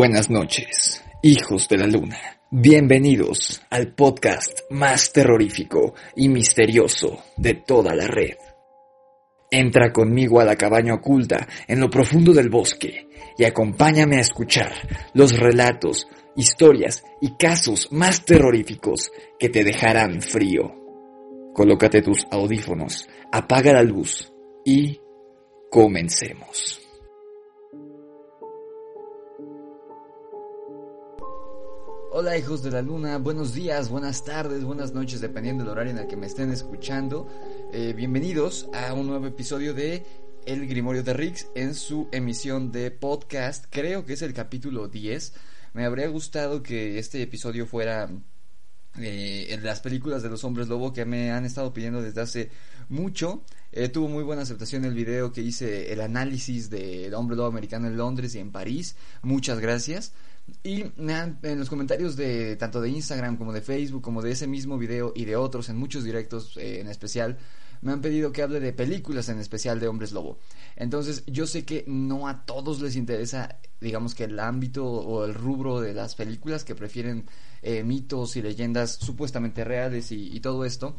Buenas noches, hijos de la luna. Bienvenidos al podcast más terrorífico y misterioso de toda la red. Entra conmigo a la cabaña oculta en lo profundo del bosque y acompáñame a escuchar los relatos, historias y casos más terroríficos que te dejarán frío. Colócate tus audífonos, apaga la luz y comencemos. Hola hijos de la luna, buenos días, buenas tardes, buenas noches, dependiendo del horario en el que me estén escuchando. Eh, bienvenidos a un nuevo episodio de El Grimorio de Rix en su emisión de podcast. Creo que es el capítulo 10. Me habría gustado que este episodio fuera eh, en las películas de los hombres lobo que me han estado pidiendo desde hace mucho. Eh, tuvo muy buena aceptación el video que hice, el análisis del hombre lobo americano en Londres y en París. Muchas gracias. Y en los comentarios de tanto de Instagram como de Facebook, como de ese mismo video y de otros, en muchos directos eh, en especial, me han pedido que hable de películas en especial de hombres lobo. Entonces yo sé que no a todos les interesa, digamos que el ámbito o el rubro de las películas, que prefieren eh, mitos y leyendas supuestamente reales y todo esto.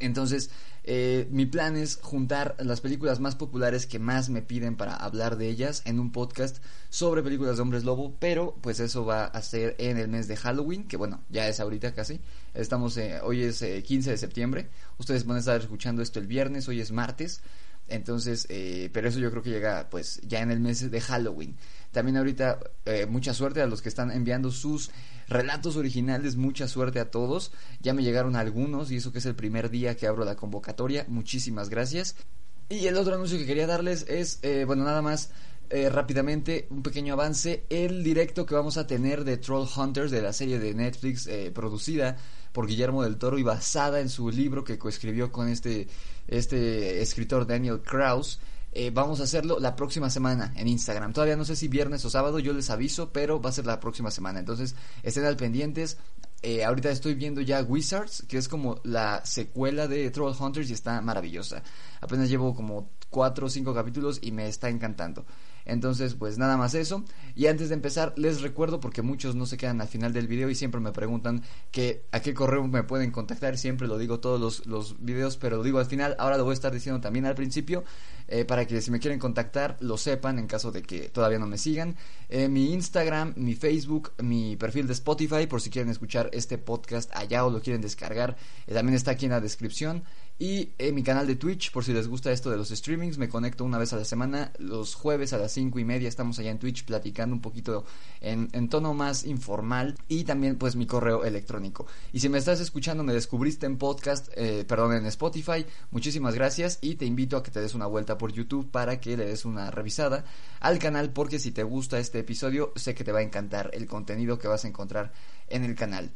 Entonces, eh, mi plan es juntar las películas más populares que más me piden para hablar de ellas en un podcast sobre películas de hombres lobo, pero pues eso va a ser en el mes de Halloween, que bueno, ya es ahorita casi. Estamos, eh, hoy es 15 eh, de septiembre, ustedes van a estar escuchando esto el viernes, hoy es martes. Entonces, pero eso yo creo que llega pues ya en el mes de Halloween. También ahorita mucha suerte a los que están enviando sus relatos originales, mucha suerte a todos. Ya me llegaron algunos y eso que es el primer día que abro la convocatoria. Muchísimas gracias. Y el otro anuncio que quería darles es, eh, bueno, nada más eh, rápidamente un pequeño avance. El directo que vamos a tener de Troll Hunters, de la serie de Netflix eh, producida por Guillermo del Toro y basada en su libro que coescribió con este, este escritor Daniel Krauss. Eh, vamos a hacerlo la próxima semana en Instagram. Todavía no sé si viernes o sábado, yo les aviso, pero va a ser la próxima semana. Entonces, estén al pendientes. Eh, ahorita estoy viendo ya Wizards, que es como la secuela de Troll Hunters y está maravillosa. Apenas llevo como 4 o 5 capítulos y me está encantando. Entonces, pues nada más eso. Y antes de empezar, les recuerdo, porque muchos no se quedan al final del video y siempre me preguntan que a qué correo me pueden contactar. Siempre lo digo todos los, los videos, pero lo digo al final. Ahora lo voy a estar diciendo también al principio, eh, para que si me quieren contactar, lo sepan en caso de que todavía no me sigan. Eh, mi Instagram, mi Facebook, mi perfil de Spotify, por si quieren escuchar este podcast allá o lo quieren descargar, eh, también está aquí en la descripción. Y en mi canal de Twitch, por si les gusta esto de los streamings, me conecto una vez a la semana. Los jueves a las cinco y media estamos allá en Twitch platicando un poquito en, tono más informal. Y también pues mi correo electrónico. Y si me estás escuchando, me descubriste en podcast, eh, perdón, en Spotify, muchísimas gracias. Y te invito a que te des una vuelta por YouTube para que le des una revisada al canal. Porque si te gusta este episodio, sé que te va a encantar el contenido que vas a encontrar en el canal.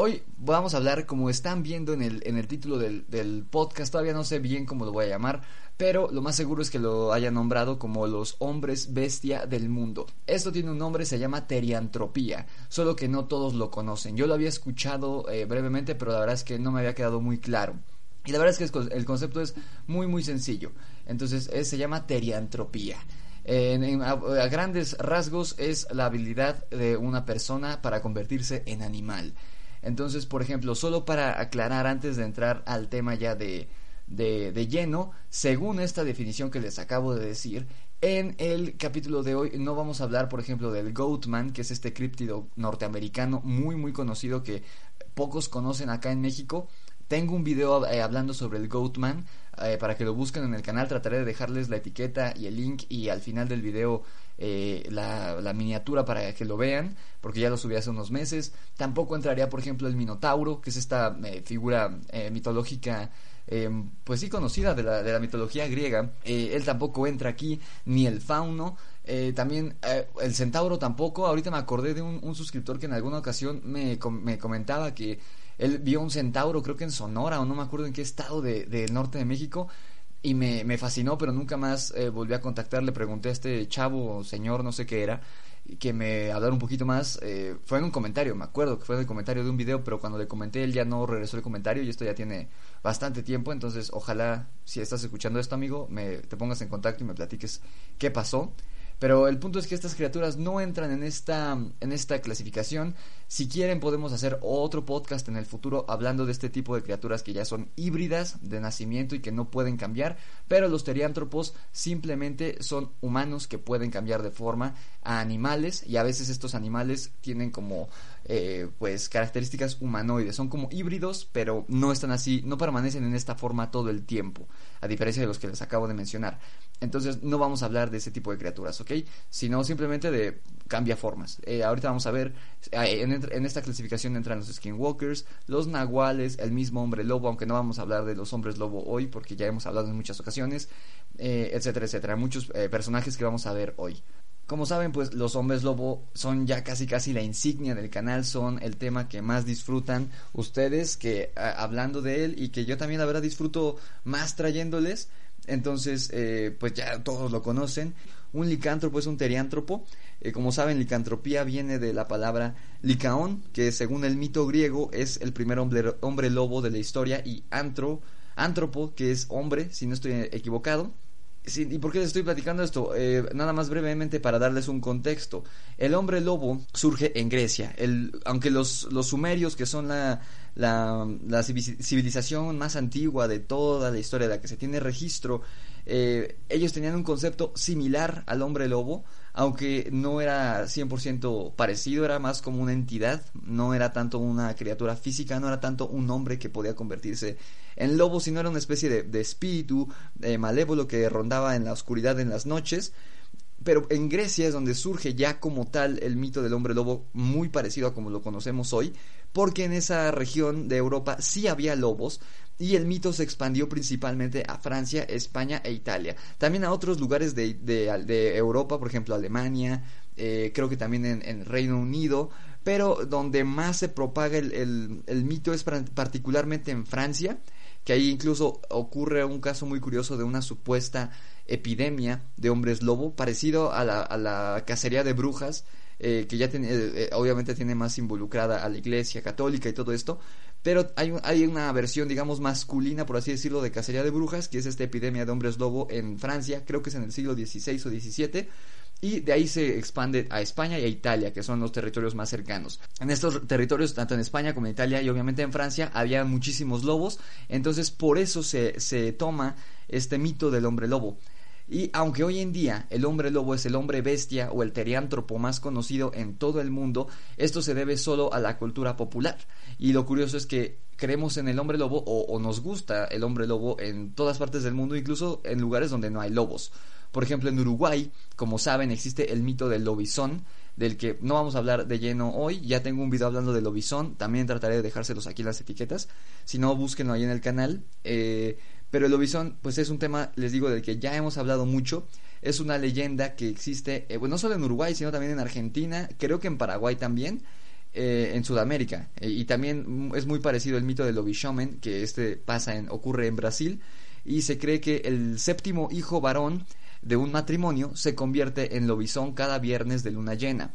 Hoy vamos a hablar, como están viendo en el, en el título del, del, podcast, todavía no sé bien cómo lo voy a llamar, pero lo más seguro es que lo haya nombrado como los hombres bestia del mundo. Esto tiene un nombre, se llama teriantropía, solo que no todos lo conocen. Yo lo había escuchado eh, brevemente, pero la verdad es que no me había quedado muy claro. Y la verdad es que el concepto es muy muy sencillo. Entonces se llama teriantropía. a, grandes rasgos es la habilidad de una persona para convertirse en animal. Entonces, por ejemplo, solo para aclarar antes de entrar al tema ya de, de, lleno, según esta definición que les acabo de decir, En el capítulo de hoy no vamos a hablar, por ejemplo, del Goatman, que es este críptido norteamericano muy muy conocido que pocos conocen acá en México. Tengo un video eh, hablando sobre el Goatman eh, para que lo busquen en el canal. Trataré de dejarles la etiqueta y el link y al final del video eh, la, miniatura para que lo vean, porque ya lo subí hace unos meses. Tampoco entraría, por ejemplo, el Minotauro, que es esta figura mitológica Em, pues sí conocida de la, de la mitología griega. Eh, él tampoco entra aquí, ni el fauno. Eh, también eh, el centauro tampoco. Ahorita me acordé de un, suscriptor que en alguna ocasión me, me, comentaba que él vio un centauro, creo que en Sonora o no me acuerdo en qué estado del de norte de México. Y me, me fascinó, pero nunca más volví a contactar. Le pregunté a este chavo, señor, no sé qué era que me hablara un poquito más. Eh, fue en un comentario, me acuerdo que fue en el comentario de un video, pero cuando le comenté él ya no regresó el comentario y esto ya tiene bastante tiempo, entonces ojalá si estás escuchando esto amigo, me, te pongas en contacto y me platiques qué pasó. Pero el punto es que estas criaturas no entran en esta, en esta clasificación. Si quieren podemos hacer otro podcast en el futuro hablando de este tipo de criaturas que ya son híbridas de nacimiento y que no pueden cambiar. Pero los teriántropos simplemente son humanos que pueden cambiar de forma a animales y a veces estos animales tienen como eh, pues características humanoides. Son como híbridos pero no están así, no permanecen en esta forma todo el tiempo. A diferencia de los que les acabo de mencionar. Entonces no vamos a hablar de ese tipo de criaturas, ¿ok? Sino simplemente de cambia formas. Eh, ahorita vamos a ver, eh, en, esta clasificación entran los skinwalkers, los nahuales, el mismo hombre lobo, aunque no vamos a hablar de los hombres lobo hoy porque ya hemos hablado en muchas ocasiones, etcétera, etcétera. Muchos personajes que vamos a ver hoy. Como saben, pues los hombres lobo son ya casi casi la insignia del canal, son el tema que más disfrutan ustedes que hablando de él y que yo también la verdad disfruto más trayéndoles entonces, eh, pues ya todos lo conocen. Un licántropo es un teriántropo. Eh, como saben, licantropía viene de la palabra licaón, que según el mito griego es el primer hombre, hombre lobo de la historia, y antro, antropo, que es hombre, si no estoy equivocado. ¿Y por qué les estoy platicando esto? Eh, nada más brevemente para darles un contexto. El hombre lobo surge en Grecia. El, aunque los, los sumerios, que son la, la, la, civilización más antigua de toda la historia de la que se tiene registro, eh, ellos tenían un concepto similar al hombre lobo, aunque no era 100% parecido, era más como una entidad, no era tanto una criatura física, no era tanto un hombre que podía convertirse en lobo, sino era una especie de, espíritu eh, malévolo que rondaba en la oscuridad en las noches. Pero en Grecia es donde surge ya como tal el mito del hombre lobo, muy parecido a como lo conocemos hoy, porque en esa región de Europa sí había lobos, y el mito se expandió principalmente a Francia, España e Italia. También a otros lugares de, de, Europa, por ejemplo Alemania, eh, creo que también en, Reino Unido, pero donde más se propaga el, el mito es particularmente en Francia, que ahí incluso ocurre un caso muy curioso de una supuesta epidemia de hombres lobo, parecido a la, a la cacería de brujas, eh, que ya eh, eh, obviamente tiene más involucrada a la iglesia católica y todo esto, pero hay, hay una versión, digamos, masculina, por así decirlo, de cacería de brujas, que es esta epidemia de hombres lobo en Francia, creo que es en el siglo XVI o XVII, y de ahí se expande a España y a Italia, que son los territorios más cercanos. En estos territorios, tanto en España como en Italia y obviamente en Francia, había muchísimos lobos, entonces por eso se, se toma este mito del hombre lobo. Y aunque hoy en día el hombre lobo es el hombre bestia o el teriántropo más conocido en todo el mundo, esto se debe solo a la cultura popular. Y lo curioso es que creemos en el hombre lobo o, nos gusta el hombre lobo en todas partes del mundo, incluso en lugares donde no hay lobos. Por ejemplo, en Uruguay, como saben, existe el mito del lobizón, del que no vamos a hablar de lleno hoy. Ya tengo un video hablando del lobizón, también trataré de dejárselos aquí en las etiquetas. Si no, búsquenlo ahí en el canal. Eh, pero el lobizón, pues es un tema, les digo, del que ya hemos hablado mucho. Es una leyenda que existe, eh, no solo en Uruguay, sino también en Argentina, creo que en Paraguay también, eh, en Sudamérica. Eh, y también es muy parecido el mito del lobishomen, que este pasa en, ocurre en Brasil. Y se cree que el séptimo hijo varón de un matrimonio se convierte en lobizón cada viernes de luna llena.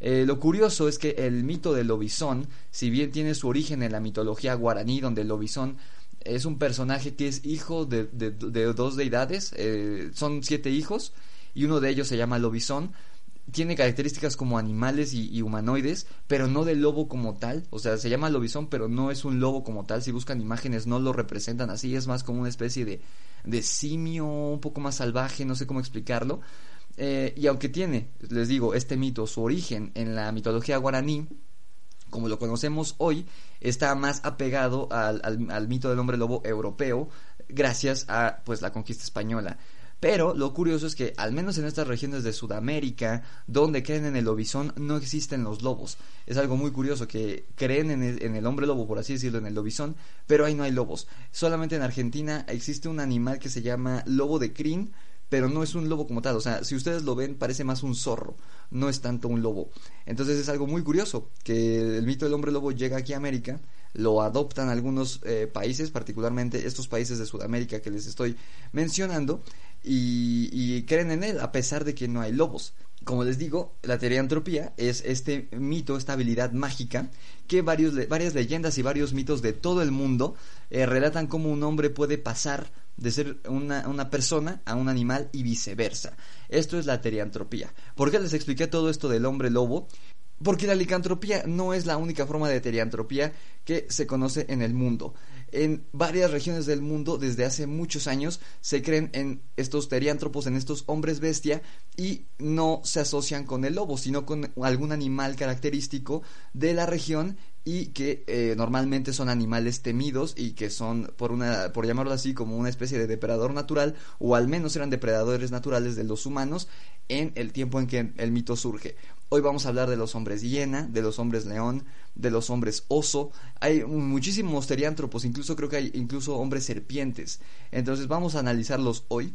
lo curioso es que el mito del lobizón, si bien tiene su origen en la mitología guaraní, donde el lobizón es un personaje que es hijo de, dos deidades, eh, son siete hijos y uno de ellos se llama Lobizón. tiene características como animales y, humanoides, pero no del lobo como tal. O sea, se llama lobizón, pero no es un lobo como tal. Si buscan imágenes, no lo representan así. Es más como una especie de, de simio, un poco más salvaje, no sé cómo explicarlo. Eh, y aunque tiene, les digo, este mito, su origen en la mitología guaraní, como lo conocemos hoy, está más apegado al, mito del hombre lobo europeo, gracias a pues la conquista española. Pero lo curioso es que, al menos en estas regiones de Sudamérica, donde creen en el lobizón, no existen los lobos. Es algo muy curioso que creen en el, hombre lobo, por así decirlo, en el lobizón, pero ahí no hay lobos. Solamente en Argentina existe un animal que se llama lobo de crin, pero no es un lobo como tal. O sea, si ustedes lo ven, parece más un zorro, no es tanto un lobo. Entonces es algo muy curioso que el mito del hombre lobo llega aquí a América, lo adoptan algunos eh, países, particularmente estos países de Sudamérica que les estoy mencionando, y, creen en él a pesar de que no hay lobos. Como les digo, la teoría antropía es este mito, esta habilidad mágica que varios, varias leyendas y varios mitos de todo el mundo eh, relatan cómo un hombre puede pasar de ser una, una, persona a un animal y viceversa. Esto es la teriantropía. ¿Por qué les expliqué todo esto del hombre lobo? Porque la licantropía no es la única forma de teriantropía que se conoce en el mundo en varias regiones del mundo desde hace muchos años se creen en estos teriántropos, en estos hombres bestia y no se asocian con el lobo, sino con algún animal característico de la región y que eh, normalmente son animales temidos y que son por una por llamarlo así como una especie de depredador natural o al menos eran depredadores naturales de los humanos en el tiempo en que el mito surge. Hoy vamos a hablar de los hombres hiena, de los hombres león, de los hombres oso. Hay muchísimos teriántropos, incluso creo que hay incluso hombres serpientes. Entonces vamos a analizarlos hoy.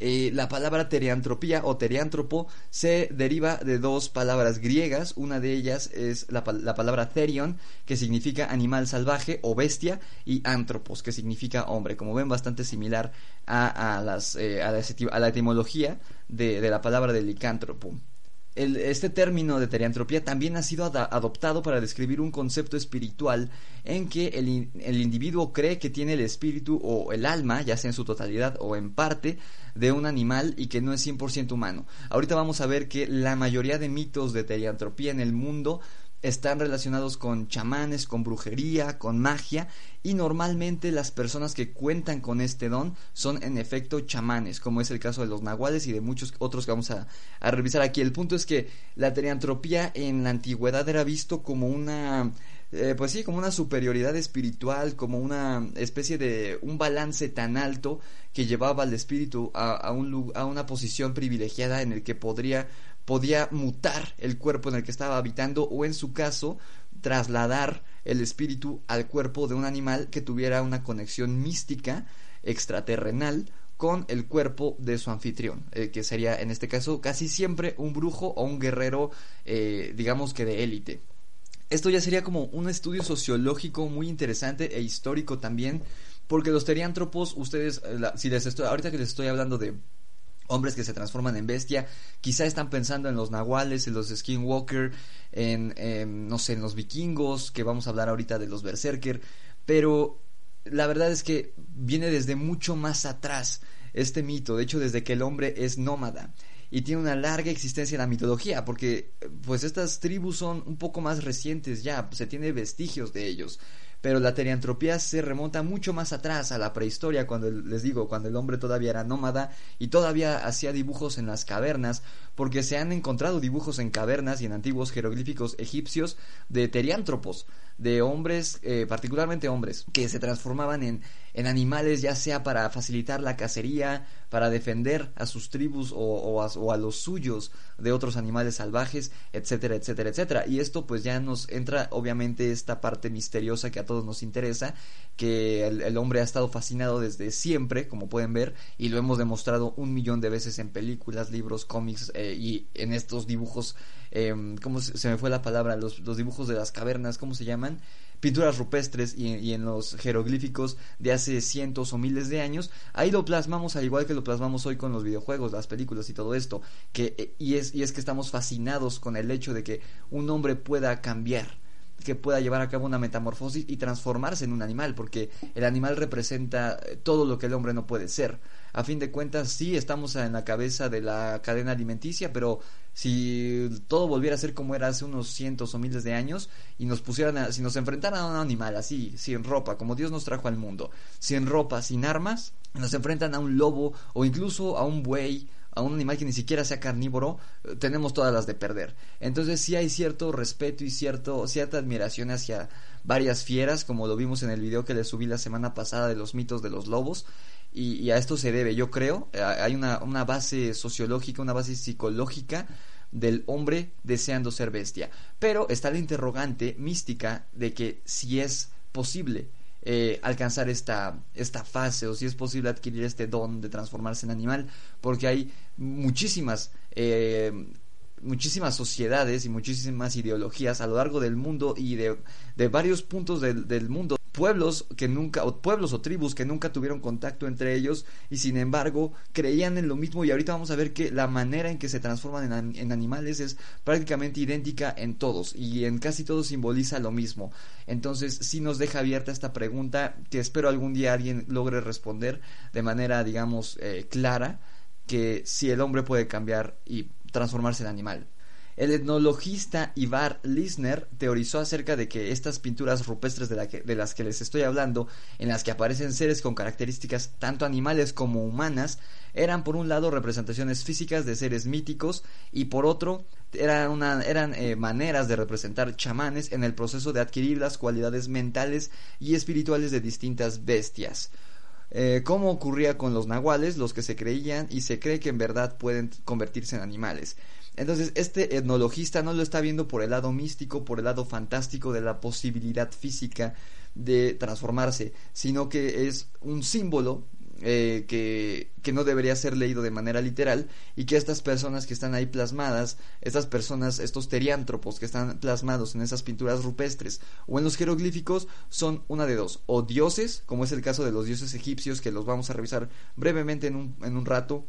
Eh, la palabra teriantropía o teriántropo se deriva de dos palabras griegas. Una de ellas es la, palabra therion, que significa animal salvaje o bestia, y antropos, que significa hombre. Como ven, bastante similar a, las, eh, a, la, etimología de, de la palabra de licántropo este término de teriantropía también ha sido adoptado para describir un concepto espiritual en que el, el, individuo cree que tiene el espíritu o el alma, ya sea en su totalidad o en parte, de un animal y que no es 100% humano. Ahorita vamos a ver que la mayoría de mitos de teriantropía en el mundo están relacionados con chamanes, con brujería, con magia y normalmente las personas que cuentan con este don son en efecto chamanes, como es el caso de los nahuales y de muchos otros que vamos a, revisar aquí. El punto es que la teriantropía en la antigüedad era visto como una eh, pues sí, como una superioridad espiritual, como una especie de un balance tan alto que llevaba al espíritu a, a, un, a una posición privilegiada en el que podría podía mutar el cuerpo en el que estaba habitando o en su caso trasladar el espíritu al cuerpo de un animal que tuviera una conexión mística extraterrenal con el cuerpo de su anfitrión, eh, que sería en este caso casi siempre un brujo o un guerrero, eh, digamos que de élite. Esto ya sería como un estudio sociológico muy interesante e histórico también, porque los teriántropos, ustedes, eh, si les estoy, ahorita que les estoy hablando de hombres que se transforman en bestia, quizá están pensando en los nahuales, en los skinwalker, en, no sé, en los vikingos, que vamos a hablar ahorita de los berserker, pero la verdad es que viene desde mucho más atrás este mito, de hecho desde que el hombre es nómada. Y tiene una larga existencia en la mitología, porque pues estas tribus son un poco más recientes ya, se tiene vestigios de ellos pero la teriantropía se remonta mucho más atrás a la prehistoria, cuando les digo, cuando el hombre todavía era nómada y todavía hacía dibujos en las cavernas, porque se han encontrado dibujos en cavernas y en antiguos jeroglíficos egipcios de teriántropos, de hombres, eh, particularmente hombres, que se transformaban en, en animales ya sea para facilitar la cacería, para defender a sus tribus o, a, los suyos de otros animales salvajes, etcétera, etcétera, etcétera. Y esto pues ya nos entra obviamente esta parte misteriosa que a todos nos interesa, que el, hombre ha estado fascinado desde siempre, como pueden ver, y lo hemos demostrado un millón de veces en películas, libros, cómics eh, y en estos dibujos, eh, ¿cómo se, me fue la palabra? Los, los dibujos de las cavernas, ¿cómo se llaman? pinturas rupestres y, en los jeroglíficos de hace cientos o miles de años, ahí lo plasmamos al igual que lo plasmamos hoy con los videojuegos, las películas y todo esto, que, y, es, y es que estamos fascinados con el hecho de que un hombre pueda cambiar que pueda llevar a cabo una metamorfosis y transformarse en un animal, porque el animal representa eh, todo lo que el hombre no puede ser. A fin de cuentas, sí estamos en la cabeza de la cadena alimenticia, pero si todo volviera a ser como era hace unos cientos o miles de años y nos pusieran, a, si nos enfrentaran a un animal así, sin ropa, como Dios nos trajo al mundo, sin ropa, sin armas, nos enfrentan a un lobo o incluso a un buey, a un animal que ni siquiera sea carnívoro, eh, tenemos todas las de perder. Entonces sí hay cierto respeto y cierto, cierta admiración hacia varias fieras, como lo vimos en el video que les subí la semana pasada de los mitos de los lobos. Y, a esto se debe, yo creo, eh, hay una, una base sociológica, una base psicológica del hombre deseando ser bestia. Pero está la interrogante mística de que si es posible eh, alcanzar esta, esta fase o si es posible adquirir este don de transformarse en animal, porque hay muchísimas, eh, muchísimas sociedades y muchísimas ideologías a lo largo del mundo y de, de varios puntos del mundo pueblos que nunca, o pueblos o tribus que nunca tuvieron contacto entre ellos y sin embargo creían en lo mismo y ahorita vamos a ver que la manera en que se transforman en, en, animales es prácticamente idéntica en todos y en casi todos simboliza lo mismo. Entonces sí nos deja abierta esta pregunta que espero algún día alguien logre responder de manera digamos eh, clara que si el hombre puede cambiar y transformarse en animal. El etnologista Ivar Lisner teorizó acerca de que estas pinturas rupestres de, las que les estoy hablando, en las que aparecen seres con características tanto animales como humanas, eran por un lado representaciones físicas de seres míticos y por otro eran eh, maneras de representar chamanes en el proceso de adquirir las cualidades mentales y espirituales de distintas bestias. Eh, como ocurría con los nahuales, los que se creían y se cree que en verdad pueden convertirse en animales. Entonces, este etnologista no lo está viendo por el lado místico, por el lado fantástico de la posibilidad física de transformarse, sino que es un símbolo eh, que, no debería ser leído de manera literal y que estas personas que están ahí plasmadas, estas personas, estos teriántropos que están plasmados en esas pinturas rupestres o en los jeroglíficos son una de dos, o dioses, como es el caso de los dioses egipcios que los vamos a revisar brevemente en un, en un rato,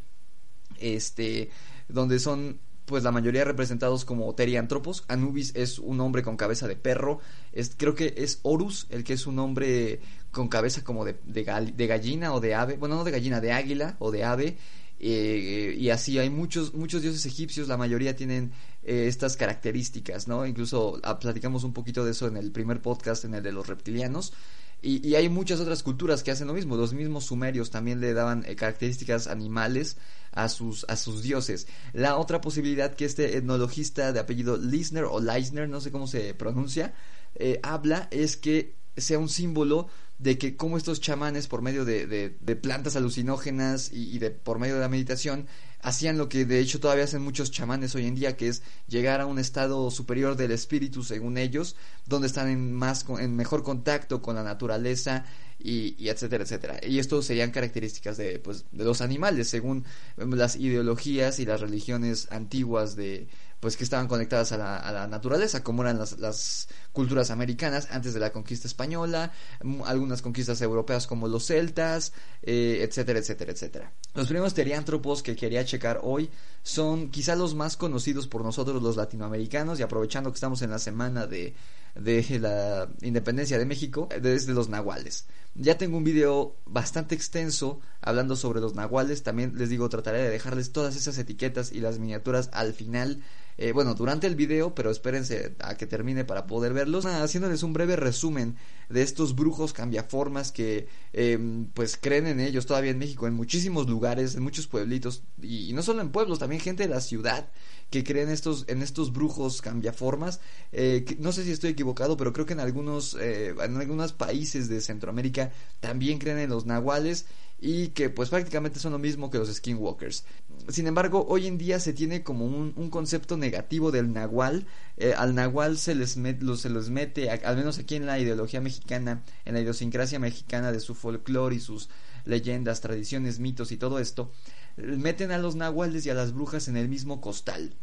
este, donde son pues la mayoría representados como teriantropos. Anubis es un hombre con cabeza de perro. Es, creo que es Horus, el que es un hombre con cabeza como de, de, gallina o de ave. Bueno, no de gallina, de águila o de ave. Eh, y así hay muchos, muchos dioses egipcios, la mayoría tienen eh, estas características, ¿no? Incluso ah, platicamos un poquito de eso en el primer podcast, en el de los reptilianos. Y, hay muchas otras culturas que hacen lo mismo. Los mismos sumerios también le daban eh, características animales a sus, a sus dioses. La otra posibilidad que este etnologista de apellido Leisner o Leisner, no sé cómo se pronuncia, habla es que sea un símbolo de que como estos chamanes por medio de, de, plantas alucinógenas y, de por medio de la meditación hacían lo que de hecho todavía hacen muchos chamanes hoy en día que es llegar a un estado superior del espíritu según ellos donde están en más en mejor contacto con la naturaleza y, etcétera, etcétera. Y esto serían características de, pues, de los animales, según las ideologías y las religiones antiguas de, pues que estaban conectadas a la, a la naturaleza, como eran las, las, culturas americanas antes de la conquista española, algunas conquistas europeas como los celtas, eh, etcétera, etcétera, etcétera. Los primeros teriántropos que quería checar hoy son quizá los más conocidos por nosotros los latinoamericanos y aprovechando que estamos en la semana de, de la independencia de México, desde los nahuales. Ya tengo un video bastante extenso hablando sobre los nahuales. También les digo, trataré de dejarles todas esas etiquetas y las miniaturas al final. Eh, bueno, durante el video, pero espérense a que termine para poder Haciéndoles un breve resumen de estos brujos cambiaformas que em, pues creen en ellos todavía en México, en muchísimos lugares, en muchos pueblitos, y, no solo en pueblos, también gente de la ciudad que creen estos, en estos brujos cambiaformas. Eh, no sé si estoy equivocado, pero creo que en algunos, eh, en algunos países de Centroamérica también creen en los nahuales y que pues prácticamente son lo mismo que los skinwalkers. Sin embargo, hoy en día se tiene como un, un concepto negativo del nahual. Eh, al nahual se les, mete, al menos aquí en la ideología mexicana, en la idiosincrasia mexicana de su folclore y sus leyendas, tradiciones, mitos y todo esto, meten a los nahuales y a las brujas en el mismo costal.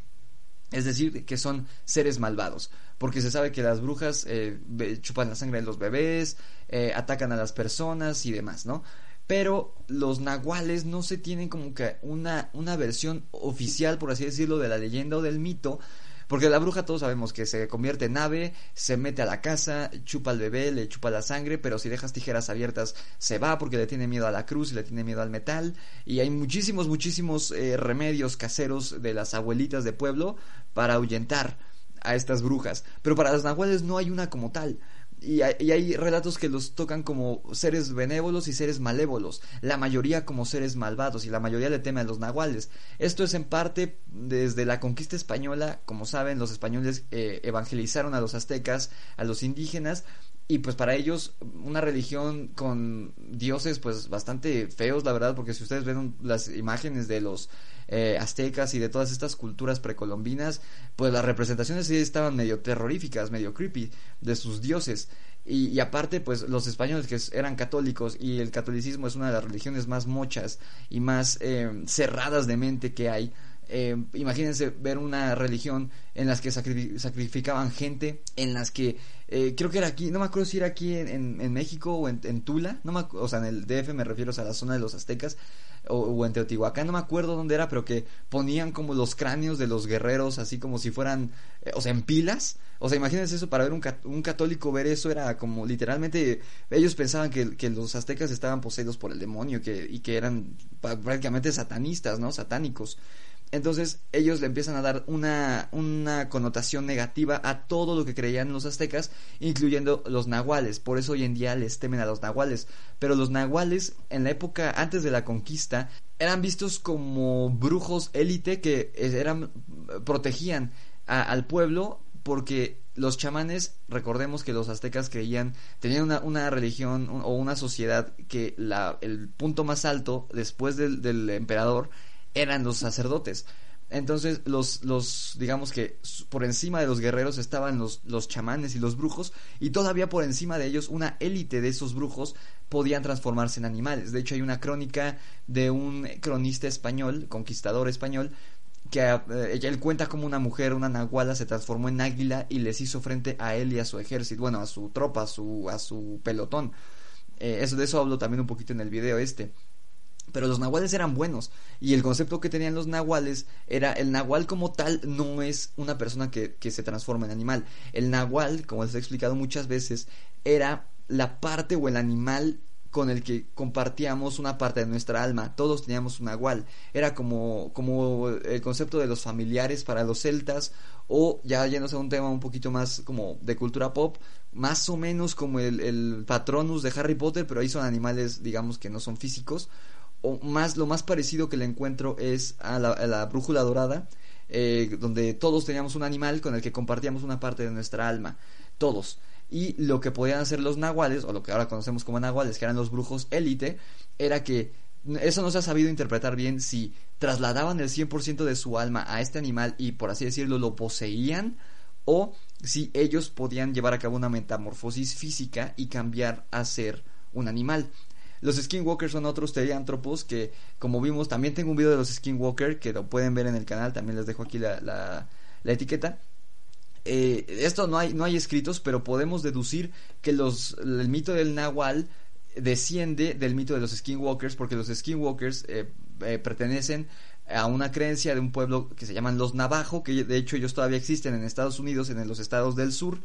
Es decir, que son seres malvados, porque se sabe que las brujas eh, chupan la sangre de los bebés, eh, atacan a las personas y demás, ¿no? Pero los nahuales no se tienen como que una, una versión oficial, por así decirlo, de la leyenda o del mito, Porque la bruja todos sabemos que se convierte en ave, se mete a la casa, chupa al bebé, le chupa la sangre, pero si dejas tijeras abiertas se va porque le tiene miedo a la cruz y le tiene miedo al metal. Y hay muchísimos, muchísimos eh, remedios caseros de las abuelitas de pueblo para ahuyentar a estas brujas. Pero para los nahuales no hay una como tal. Y hay, relatos que los tocan como seres benévolos y seres malévolos, la mayoría como seres malvados y la mayoría le teme a los nahuales. Esto es en parte desde la conquista española, como saben, los españoles eh, evangelizaron a los aztecas, a los indígenas, y pues para ellos una religión con dioses pues bastante feos la verdad porque si ustedes ven las imágenes de los eh, aztecas y de todas estas culturas precolombinas pues las representaciones sí estaban medio terroríficas medio creepy de sus dioses. Y, aparte pues los españoles que eran católicos y el catolicismo es una de las religiones más mochas y más eh, cerradas de mente que hay eh, imagínense ver una religión en las que sacrificaban gente, en las que eh, creo que era aquí, no me acuerdo si era aquí en, en, México o en, Tula, no me, o sea, en el DF me refiero a la zona de los aztecas o, en Teotihuacán, no me acuerdo dónde era, pero que ponían como los cráneos de los guerreros así como si fueran, eh, o sea, en pilas. O sea, imagínense eso, para ver un, un católico ver eso era como literalmente, ellos pensaban que, que, los aztecas estaban poseídos por el demonio que, y que eran prácticamente satanistas, ¿no? Satánicos. Entonces ellos le empiezan a dar una, una connotación negativa a todo lo que creían los aztecas, incluyendo los nahuales. Por eso hoy en día les temen a los nahuales. Pero los nahuales, en la época antes de la conquista, eran vistos como brujos élite que eran, protegían al pueblo porque los chamanes, recordemos que los aztecas creían, tenían una, una religión o una sociedad que la, el punto más alto después del, del emperador eran los sacerdotes. Entonces, los, los, digamos que por encima de los guerreros estaban los, los chamanes y los brujos, y todavía por encima de ellos, una élite de esos brujos podían transformarse en animales. De hecho, hay una crónica de un cronista español, conquistador español, que eh, él cuenta como una mujer, una nahuala, se transformó en águila y les hizo frente a él y a su ejército, bueno, a su tropa, a su, a su pelotón. Eh, eso, de eso hablo también un poquito en el video este. Pero los nahuales eran buenos y el concepto que tenían los nahuales era el nahual como tal no es una persona que, que se transforma en animal. El nahual, como les he explicado muchas veces, era la parte o el animal con el que compartíamos una parte de nuestra alma. Todos teníamos un nahual. Era como, como el concepto de los familiares para los celtas o ya yéndose a un tema un poquito más como de cultura pop, más o menos como el, el patronus de Harry Potter, pero ahí son animales digamos que no son físicos o más lo más parecido que le encuentro es a la, brújula dorada, eh, donde todos teníamos un animal con el que compartíamos una parte de nuestra alma, todos. Y lo que podían hacer los nahuales, o lo que ahora conocemos como nahuales, que eran los brujos élite, era que eso no se ha sabido interpretar bien si trasladaban el 100% de su alma a este animal y por así decirlo lo poseían o si ellos podían llevar a cabo una metamorfosis física y cambiar a ser un animal. Los skinwalkers son otros teriántropos que, como vimos, también tengo un video de los skinwalkers que lo pueden ver en el canal, también les dejo aquí la, la, etiqueta. Eh, esto no hay, no hay escritos, pero podemos deducir que los, el mito del Nahual desciende del mito de los skinwalkers, porque los skinwalkers eh, eh, pertenecen a una creencia de un pueblo que se llaman los Navajo, que de hecho ellos todavía existen en Estados Unidos, en los estados del sur.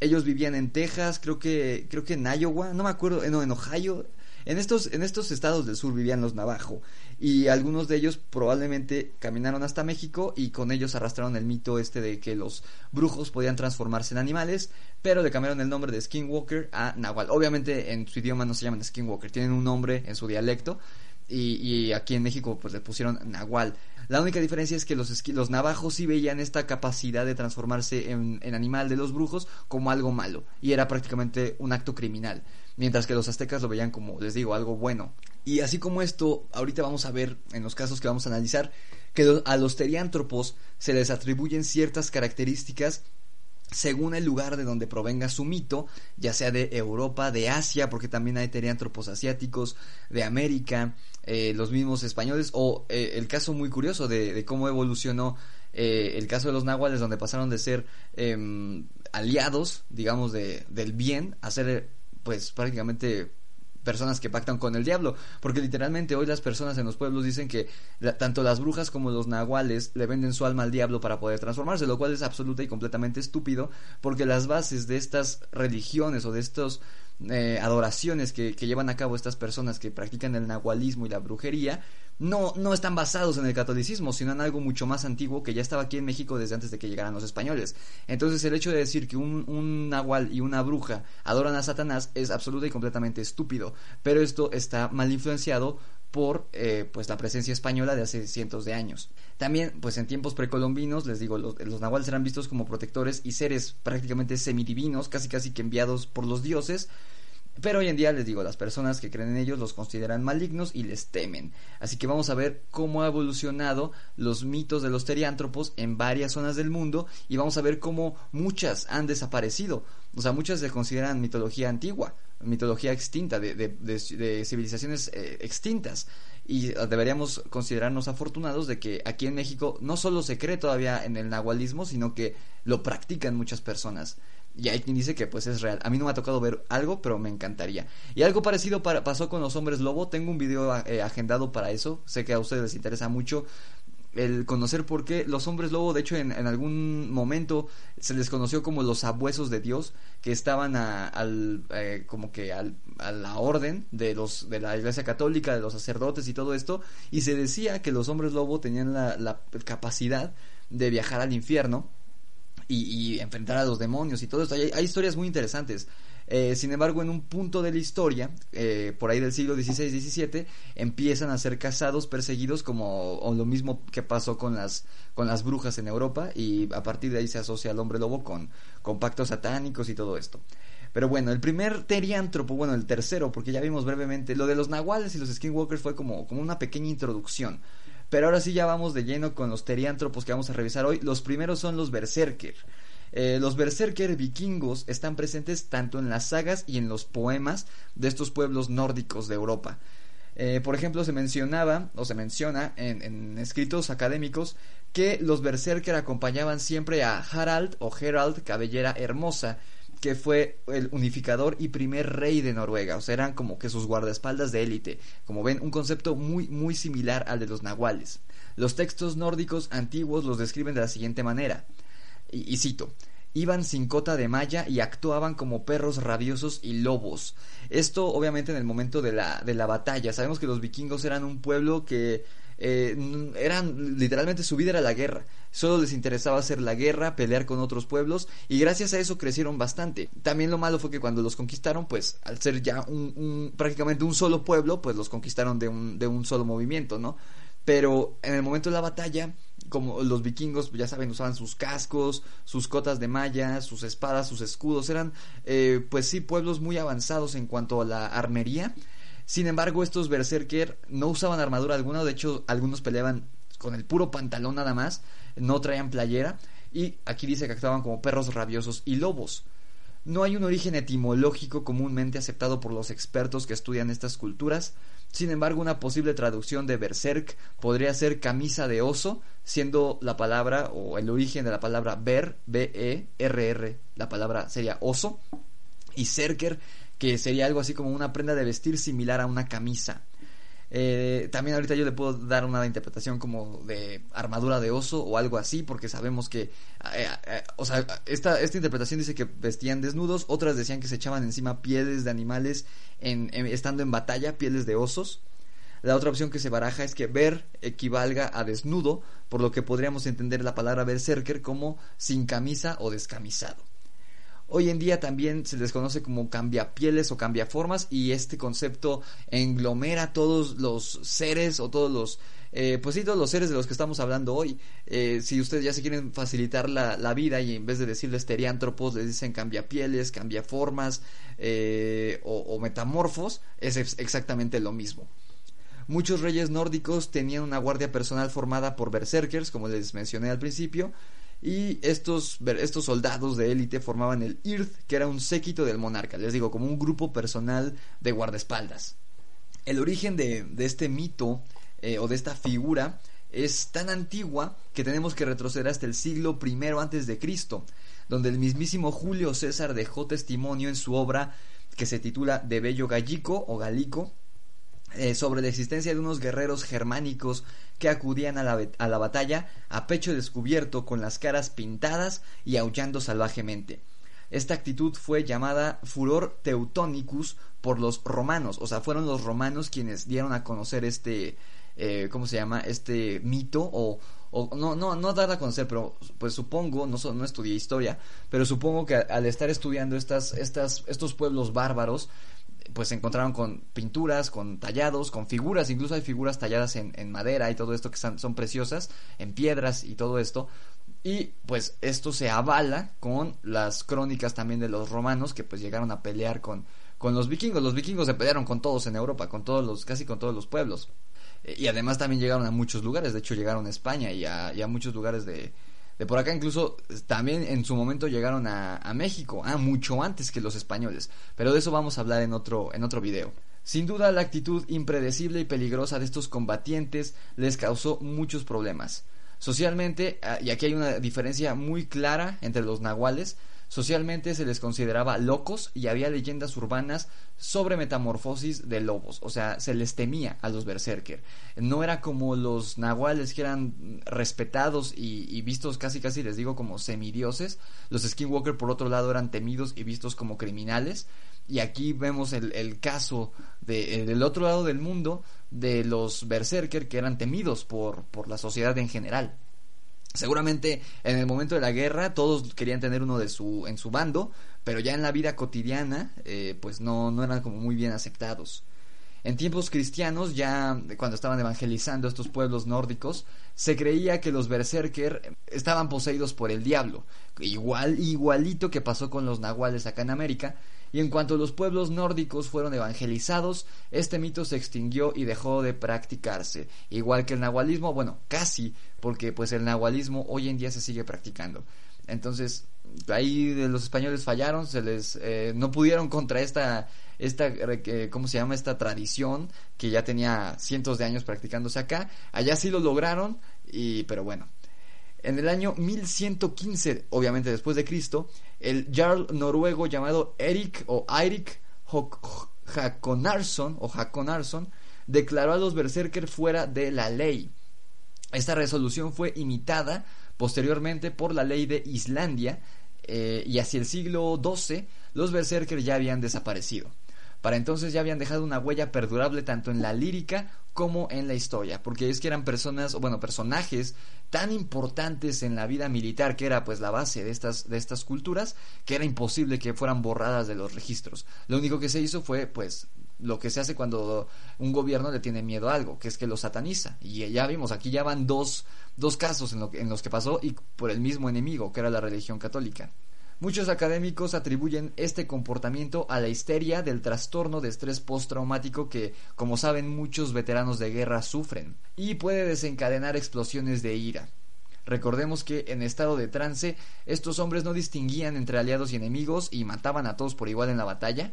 Ellos vivían en Texas, creo que, creo que en Iowa, no me acuerdo, no, en Ohio, en estos, en estos estados del sur vivían los navajo y algunos de ellos probablemente caminaron hasta México y con ellos arrastraron el mito este de que los brujos podían transformarse en animales, pero le cambiaron el nombre de Skinwalker a Nahual. Obviamente en su idioma no se llaman Skinwalker, tienen un nombre en su dialecto y, aquí en México pues le pusieron Nahual. La única diferencia es que los, los navajos sí veían esta capacidad de transformarse en, en animal de los brujos como algo malo y era prácticamente un acto criminal mientras que los aztecas lo veían como, les digo, algo bueno. Y así como esto, ahorita vamos a ver en los casos que vamos a analizar, que a los teriántropos se les atribuyen ciertas características según el lugar de donde provenga su mito, ya sea de Europa, de Asia, porque también hay teriántropos asiáticos, de América, eh, los mismos españoles, o eh, el caso muy curioso de, cómo evolucionó eh, el caso de los náhuales, donde pasaron de ser em, aliados, digamos, de, del bien, a ser pues prácticamente personas que pactan con el diablo, porque literalmente hoy las personas en los pueblos dicen que tanto las brujas como los nahuales le venden su alma al diablo para poder transformarse, lo cual es absoluta y completamente estúpido, porque las bases de estas religiones o de estos eh, adoraciones que, llevan a cabo estas personas que practican el nahualismo y la brujería no, no están basados en el catolicismo, sino en algo mucho más antiguo que ya estaba aquí en México desde antes de que llegaran los españoles. Entonces el hecho de decir que un, un nahual y una bruja adoran a Satanás es absoluta y completamente estúpido, pero esto está mal influenciado por eh, pues la presencia española de hace cientos de años. También, pues en tiempos precolombinos, les digo, los, los, nahuales eran vistos como protectores y seres prácticamente semidivinos, casi casi que enviados por los dioses, pero hoy en día les digo, las personas que creen en ellos los consideran malignos y les temen. Así que vamos a ver cómo ha evolucionado los mitos de los teriántropos en varias zonas del mundo y vamos a ver cómo muchas han desaparecido. O sea, muchas se consideran mitología antigua, mitología extinta, de, de, civilizaciones eh, extintas. Y deberíamos considerarnos afortunados de que aquí en México no solo se cree todavía en el nahualismo, sino que lo practican muchas personas. Y hay quien dice que pues es real. A mí no me ha tocado ver algo, pero me encantaría. Y algo parecido pasó con los hombres lobo. Tengo un video eh, agendado para eso. Sé que a ustedes les interesa mucho el conocer por qué los hombres lobo, de hecho, en, algún momento se les conoció como los abuesos de Dios, que estaban a, al, eh, como que al, a la orden de los de la Iglesia Católica, de los sacerdotes y todo esto, y se decía que los hombres lobo tenían la, la capacidad de viajar al infierno y, enfrentar a los demonios y todo esto. Hay, hay historias muy interesantes. Eh, sin embargo, en un punto de la historia, eh, por ahí del siglo XVI-XVII, empiezan a ser casados, perseguidos, como lo mismo que pasó con las, con las brujas en Europa, y a partir de ahí se asocia al hombre lobo con, con pactos satánicos y todo esto. Pero bueno, el primer teriántropo, bueno, el tercero, porque ya vimos brevemente, lo de los nahuales y los skinwalkers fue como, como una pequeña introducción. Pero ahora sí ya vamos de lleno con los teriántropos que vamos a revisar hoy. Los primeros son los berserker. Eh, los berserker vikingos están presentes tanto en las sagas y en los poemas de estos pueblos nórdicos de Europa. Eh, por ejemplo, se mencionaba o se menciona en, escritos académicos que los berserker acompañaban siempre a Harald o Herald, cabellera hermosa, que fue el unificador y primer rey de Noruega. O sea, eran como que sus guardaespaldas de élite. Como ven, un concepto muy, muy similar al de los nahuales. Los textos nórdicos antiguos los describen de la siguiente manera. Y, cito. Iban sin cota de malla y actuaban como perros rabiosos y lobos. Esto obviamente en el momento de la, de la batalla. Sabemos que los vikingos eran un pueblo que eh, eran literalmente su vida era la guerra. Solo les interesaba hacer la guerra, pelear con otros pueblos y gracias a eso crecieron bastante. También lo malo fue que cuando los conquistaron, pues al ser ya un, prácticamente un solo pueblo, pues los conquistaron de un, de un solo movimiento, ¿no? Pero en el momento de la batalla, como los vikingos, ya saben, usaban sus cascos, sus cotas de malla, sus espadas, sus escudos, eran eh, pues sí pueblos muy avanzados en cuanto a la armería. Sin embargo, estos berserker no usaban armadura alguna, de hecho algunos peleaban con el puro pantalón nada más, no traían playera. Y aquí dice que actuaban como perros rabiosos y lobos. No hay un origen etimológico comúnmente aceptado por los expertos que estudian estas culturas. Sin embargo, una posible traducción de berserk podría ser camisa de oso, siendo la palabra o el origen de la palabra ber, B-E-R-R, la palabra sería oso, y serker que sería algo así como una prenda de vestir similar a una camisa. Eh, también ahorita yo le puedo dar una interpretación como de armadura de oso o algo así, porque sabemos que, eh, eh, o sea, esta, esta interpretación dice que vestían desnudos, otras decían que se echaban encima pieles de animales en, estando en batalla, pieles de osos. La otra opción que se baraja es que ver equivalga a desnudo, por lo que podríamos entender la palabra berserker como sin camisa o descamisado. Hoy en día también se les conoce como cambiapieles o cambiaformas y este concepto englomera todos los seres o todos los eh, pues sí, todos los seres de los que estamos hablando hoy. Eh, si ustedes ya se quieren facilitar la, vida y en vez de decirles teriántropos, les dicen cambiapieles, cambiaformas eh, o, o metamorfos, es exactamente lo mismo. Muchos reyes nórdicos tenían una guardia personal formada por berserkers, como les mencioné al principio, y estos, estos soldados de élite formaban el IRT, que era un séquito del monarca, les digo, como un grupo personal de guardaespaldas. El origen de, de este mito eh, o de esta figura es tan antigua que tenemos que retroceder hasta el siglo I antes de Cristo, donde el mismísimo Julio César dejó testimonio en su obra que se titula De Bello Gallico o Galico, eh, sobre la existencia de unos guerreros germánicos que acudían a la, a la, batalla a pecho descubierto con las caras pintadas y aullando salvajemente. Esta actitud fue llamada furor teutonicus por los romanos, o sea, fueron los romanos quienes dieron a conocer este, eh, ¿cómo se llama? Este mito o, no, no, no dar a conocer, pero pues supongo, no, no estudié historia, pero supongo que al estar estudiando estas, estas, estos pueblos bárbaros, pues se encontraron con pinturas, con tallados, con figuras, incluso hay figuras talladas en, en madera y todo esto que son, preciosas, en piedras y todo esto. Y pues esto se avala con las crónicas también de los romanos que pues llegaron a pelear con, con los vikingos. Los vikingos se pelearon con todos en Europa, con todos los, casi con todos los pueblos. Y además también llegaron a muchos lugares, de hecho llegaron a España y a, y a muchos lugares de, de por acá incluso también en su momento llegaron a, México, ah, mucho antes que los españoles, pero de eso vamos a hablar en otro, en otro video. Sin duda la actitud impredecible y peligrosa de estos combatientes les causó muchos problemas. Socialmente, y aquí hay una diferencia muy clara entre los nahuales, Socialmente se les consideraba locos y había leyendas urbanas sobre metamorfosis de lobos, o sea, se les temía a los berserker. No era como los nahuales que eran respetados y, vistos casi casi les digo como semidioses. Los skinwalker por otro lado eran temidos y vistos como criminales. Y aquí vemos el, caso de, eh, del otro lado del mundo de los berserker que eran temidos por, por la sociedad en general. Seguramente en el momento de la guerra todos querían tener uno de su, en su bando, pero ya en la vida cotidiana eh, pues no, no eran como muy bien aceptados. En tiempos cristianos, ya cuando estaban evangelizando estos pueblos nórdicos, se creía que los berserker estaban poseídos por el diablo, igual igualito que pasó con los nahuales acá en América, y en cuanto los pueblos nórdicos fueron evangelizados, este mito se extinguió y dejó de practicarse, igual que el nahualismo, bueno, casi, porque pues el nahualismo hoy en día se sigue practicando. Entonces, ahí los españoles fallaron, se les eh, no pudieron contra esta esta ¿cómo se llama? esta tradición que ya tenía cientos de años practicándose acá. Allá sí lo lograron y pero bueno, en el año 1115, obviamente después de Cristo, el jarl noruego llamado Erik o Eirik Hakonarsson o Hakonarsson declaró a los berserker fuera de la ley. Esta resolución fue imitada posteriormente por la ley de Islandia eh, y hacia el siglo XII los berserker ya habían desaparecido. Para entonces ya habían dejado una huella perdurable tanto en la lírica como en la historia, porque es que eran personas, bueno, personajes tan importantes en la vida militar, que era pues la base de estas, de estas culturas, que era imposible que fueran borradas de los registros. Lo único que se hizo fue pues lo que se hace cuando un gobierno le tiene miedo a algo, que es que lo sataniza. Y ya vimos, aquí ya van dos, dos casos en, lo, en los que pasó y por el mismo enemigo, que era la religión católica. Muchos académicos atribuyen este comportamiento a la histeria del trastorno de estrés postraumático que, como saben, muchos veteranos de guerra sufren, y puede desencadenar explosiones de ira. Recordemos que en estado de trance estos hombres no distinguían entre aliados y enemigos y mataban a todos por igual en la batalla,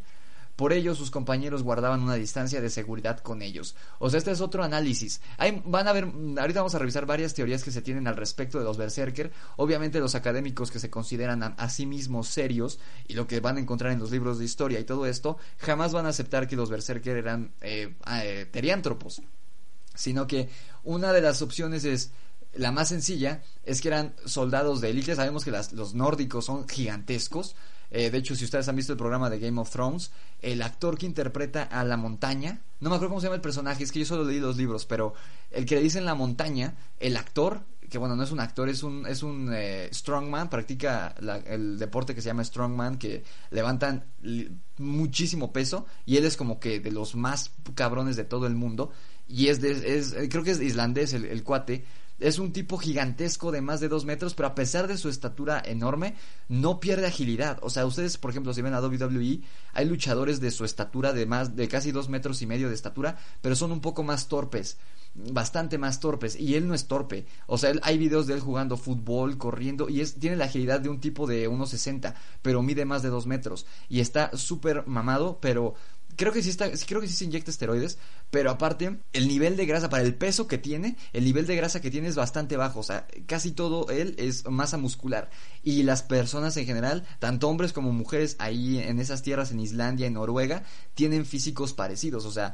por ello, sus compañeros guardaban una distancia de seguridad con ellos. O sea, este es otro análisis. Hay, van a ver, ahorita vamos a revisar varias teorías que se tienen al respecto de los berserker. Obviamente, los académicos que se consideran a, sí mismos serios y lo que van a encontrar en los libros de historia y todo esto, jamás van a aceptar que los berserker eran eh, eh, teriántropos. Sino que una de las opciones es la más sencilla es que eran soldados de élite. Sabemos que los nórdicos son gigantescos. Eh, de hecho, si ustedes han visto el programa de Game of Thrones, el actor que interpreta a la montaña, no me acuerdo cómo se llama el personaje, es que yo solo leí los libros, pero el que le dicen la montaña, el actor, que bueno, no es un actor, es un, es un eh, strongman, practica el deporte que se llama strongman, que levantan muchísimo peso, y él es como que de los más cabrones de todo el mundo, y es, de, es creo que es islandés el, el cuate, es un tipo gigantesco de más de dos metros, pero a pesar de su estatura enorme, no pierde agilidad. O sea, ustedes, por ejemplo, si ven a WWE, hay luchadores de su estatura de más de casi dos metros y medio de estatura, pero son un poco más torpes bastante más torpes y él no es torpe. O sea, hay videos de él jugando fútbol, corriendo y es, tiene la agilidad de un tipo de 1.60, pero mide más de dos metros y está súper mamado, pero creo que sí está, creo que sí se inyecta esteroides, pero aparte, el nivel de grasa, para el peso que tiene, el nivel de grasa que tiene es bastante bajo, o sea, casi todo él es masa muscular. Y las personas en general, tanto hombres como mujeres ahí en esas tierras, en Islandia, en Noruega, tienen físicos parecidos, o sea,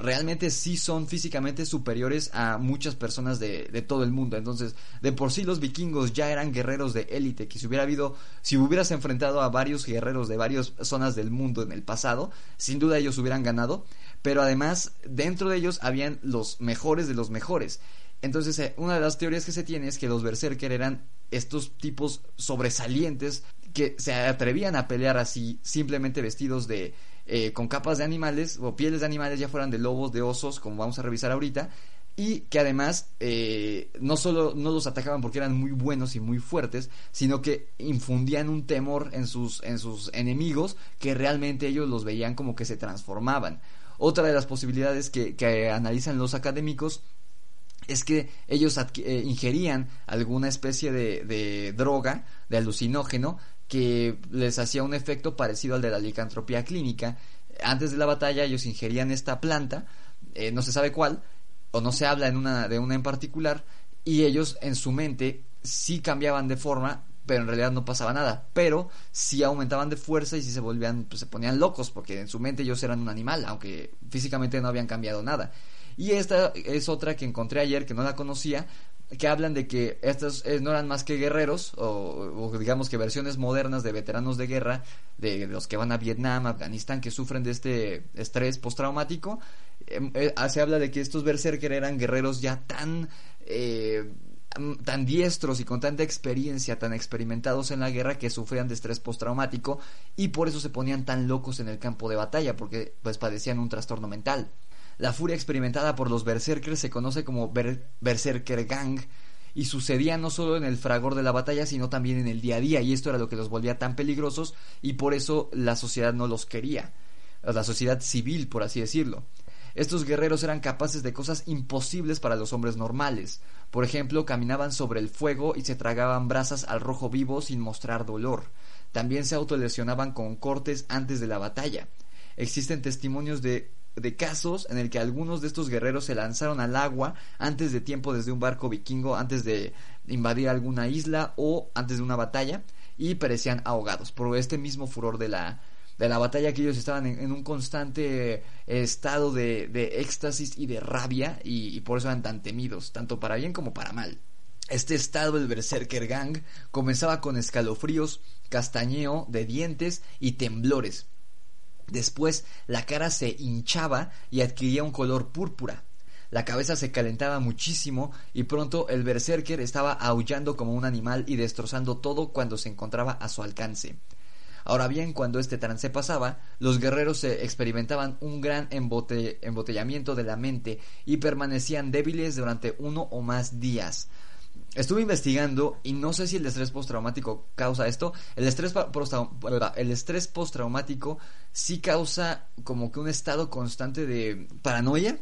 realmente sí son físicamente superiores a muchas personas de, de, todo el mundo. Entonces, de por sí los vikingos ya eran guerreros de élite, que si hubiera habido, si hubieras enfrentado a varios guerreros de varias zonas del mundo en el pasado, sin duda ellos hubieran ganado, pero además dentro de ellos habían los mejores de los mejores. Entonces, eh, una de las teorías que se tiene es que los berserker eran estos tipos sobresalientes que se atrevían a pelear así, simplemente vestidos de eh, con capas de animales o pieles de animales, ya fueran de lobos, de osos, como vamos a revisar ahorita, y que además eh, no solo no los atacaban porque eran muy buenos y muy fuertes, sino que infundían un temor en sus, en sus enemigos que realmente ellos los veían como que se transformaban. Otra de las posibilidades que, analizan los académicos es que ellos eh, ingerían alguna especie de, droga, de alucinógeno, que les hacía un efecto parecido al de la licantropía clínica. Antes de la batalla ellos ingerían esta planta, eh, no se sabe cuál, o no se habla en una, de una en particular, y ellos en su mente sí cambiaban de forma, pero en realidad no pasaba nada, pero sí aumentaban de fuerza y sí se volvían, pues se ponían locos, porque en su mente ellos eran un animal, aunque físicamente no habían cambiado nada. Y esta es otra que encontré ayer que no la conocía, que hablan de que estos eh, no eran más que guerreros o, digamos que versiones modernas de veteranos de guerra de, los que van a Vietnam, Afganistán que sufren de este estrés postraumático em, eh, se habla de que estos berserker eran guerreros ya tan eh, tan diestros y con tanta experiencia, tan experimentados en la guerra que sufrían de estrés postraumático y por eso se ponían tan locos en el campo de batalla porque pues padecían un trastorno mental. La furia experimentada por los berserkers se conoce como berserker gang y sucedía no solo en el fragor de la batalla, sino también en el día a día, y esto era lo que los volvía tan peligrosos y por eso la sociedad no los quería, la sociedad civil, por así decirlo. Estos guerreros eran capaces de cosas imposibles para los hombres normales. Por ejemplo, caminaban sobre el fuego y se tragaban brasas al rojo vivo sin mostrar dolor. También se autolesionaban con cortes antes de la batalla. Existen testimonios de de casos en el que algunos de estos guerreros se lanzaron al agua antes de tiempo desde un barco vikingo, antes de invadir alguna isla o antes de una batalla y perecían ahogados por este mismo furor de la, de la batalla que ellos estaban en, un constante estado de, de, éxtasis y de rabia y, y por eso eran tan temidos, tanto para bien como para mal. Este estado del Berserker Gang comenzaba con escalofríos, castañeo de dientes y temblores Después la cara se hinchaba y adquiría un color púrpura. La cabeza se calentaba muchísimo y pronto el berserker estaba aullando como un animal y destrozando todo cuando se encontraba a su alcance. Ahora bien, cuando este trance pasaba, los guerreros se experimentaban un gran embotellamiento de la mente y permanecían débiles durante uno o más días. Estuve investigando y no sé si el estrés postraumático causa esto. El estrés, postraumático sí causa como que un estado constante de paranoia.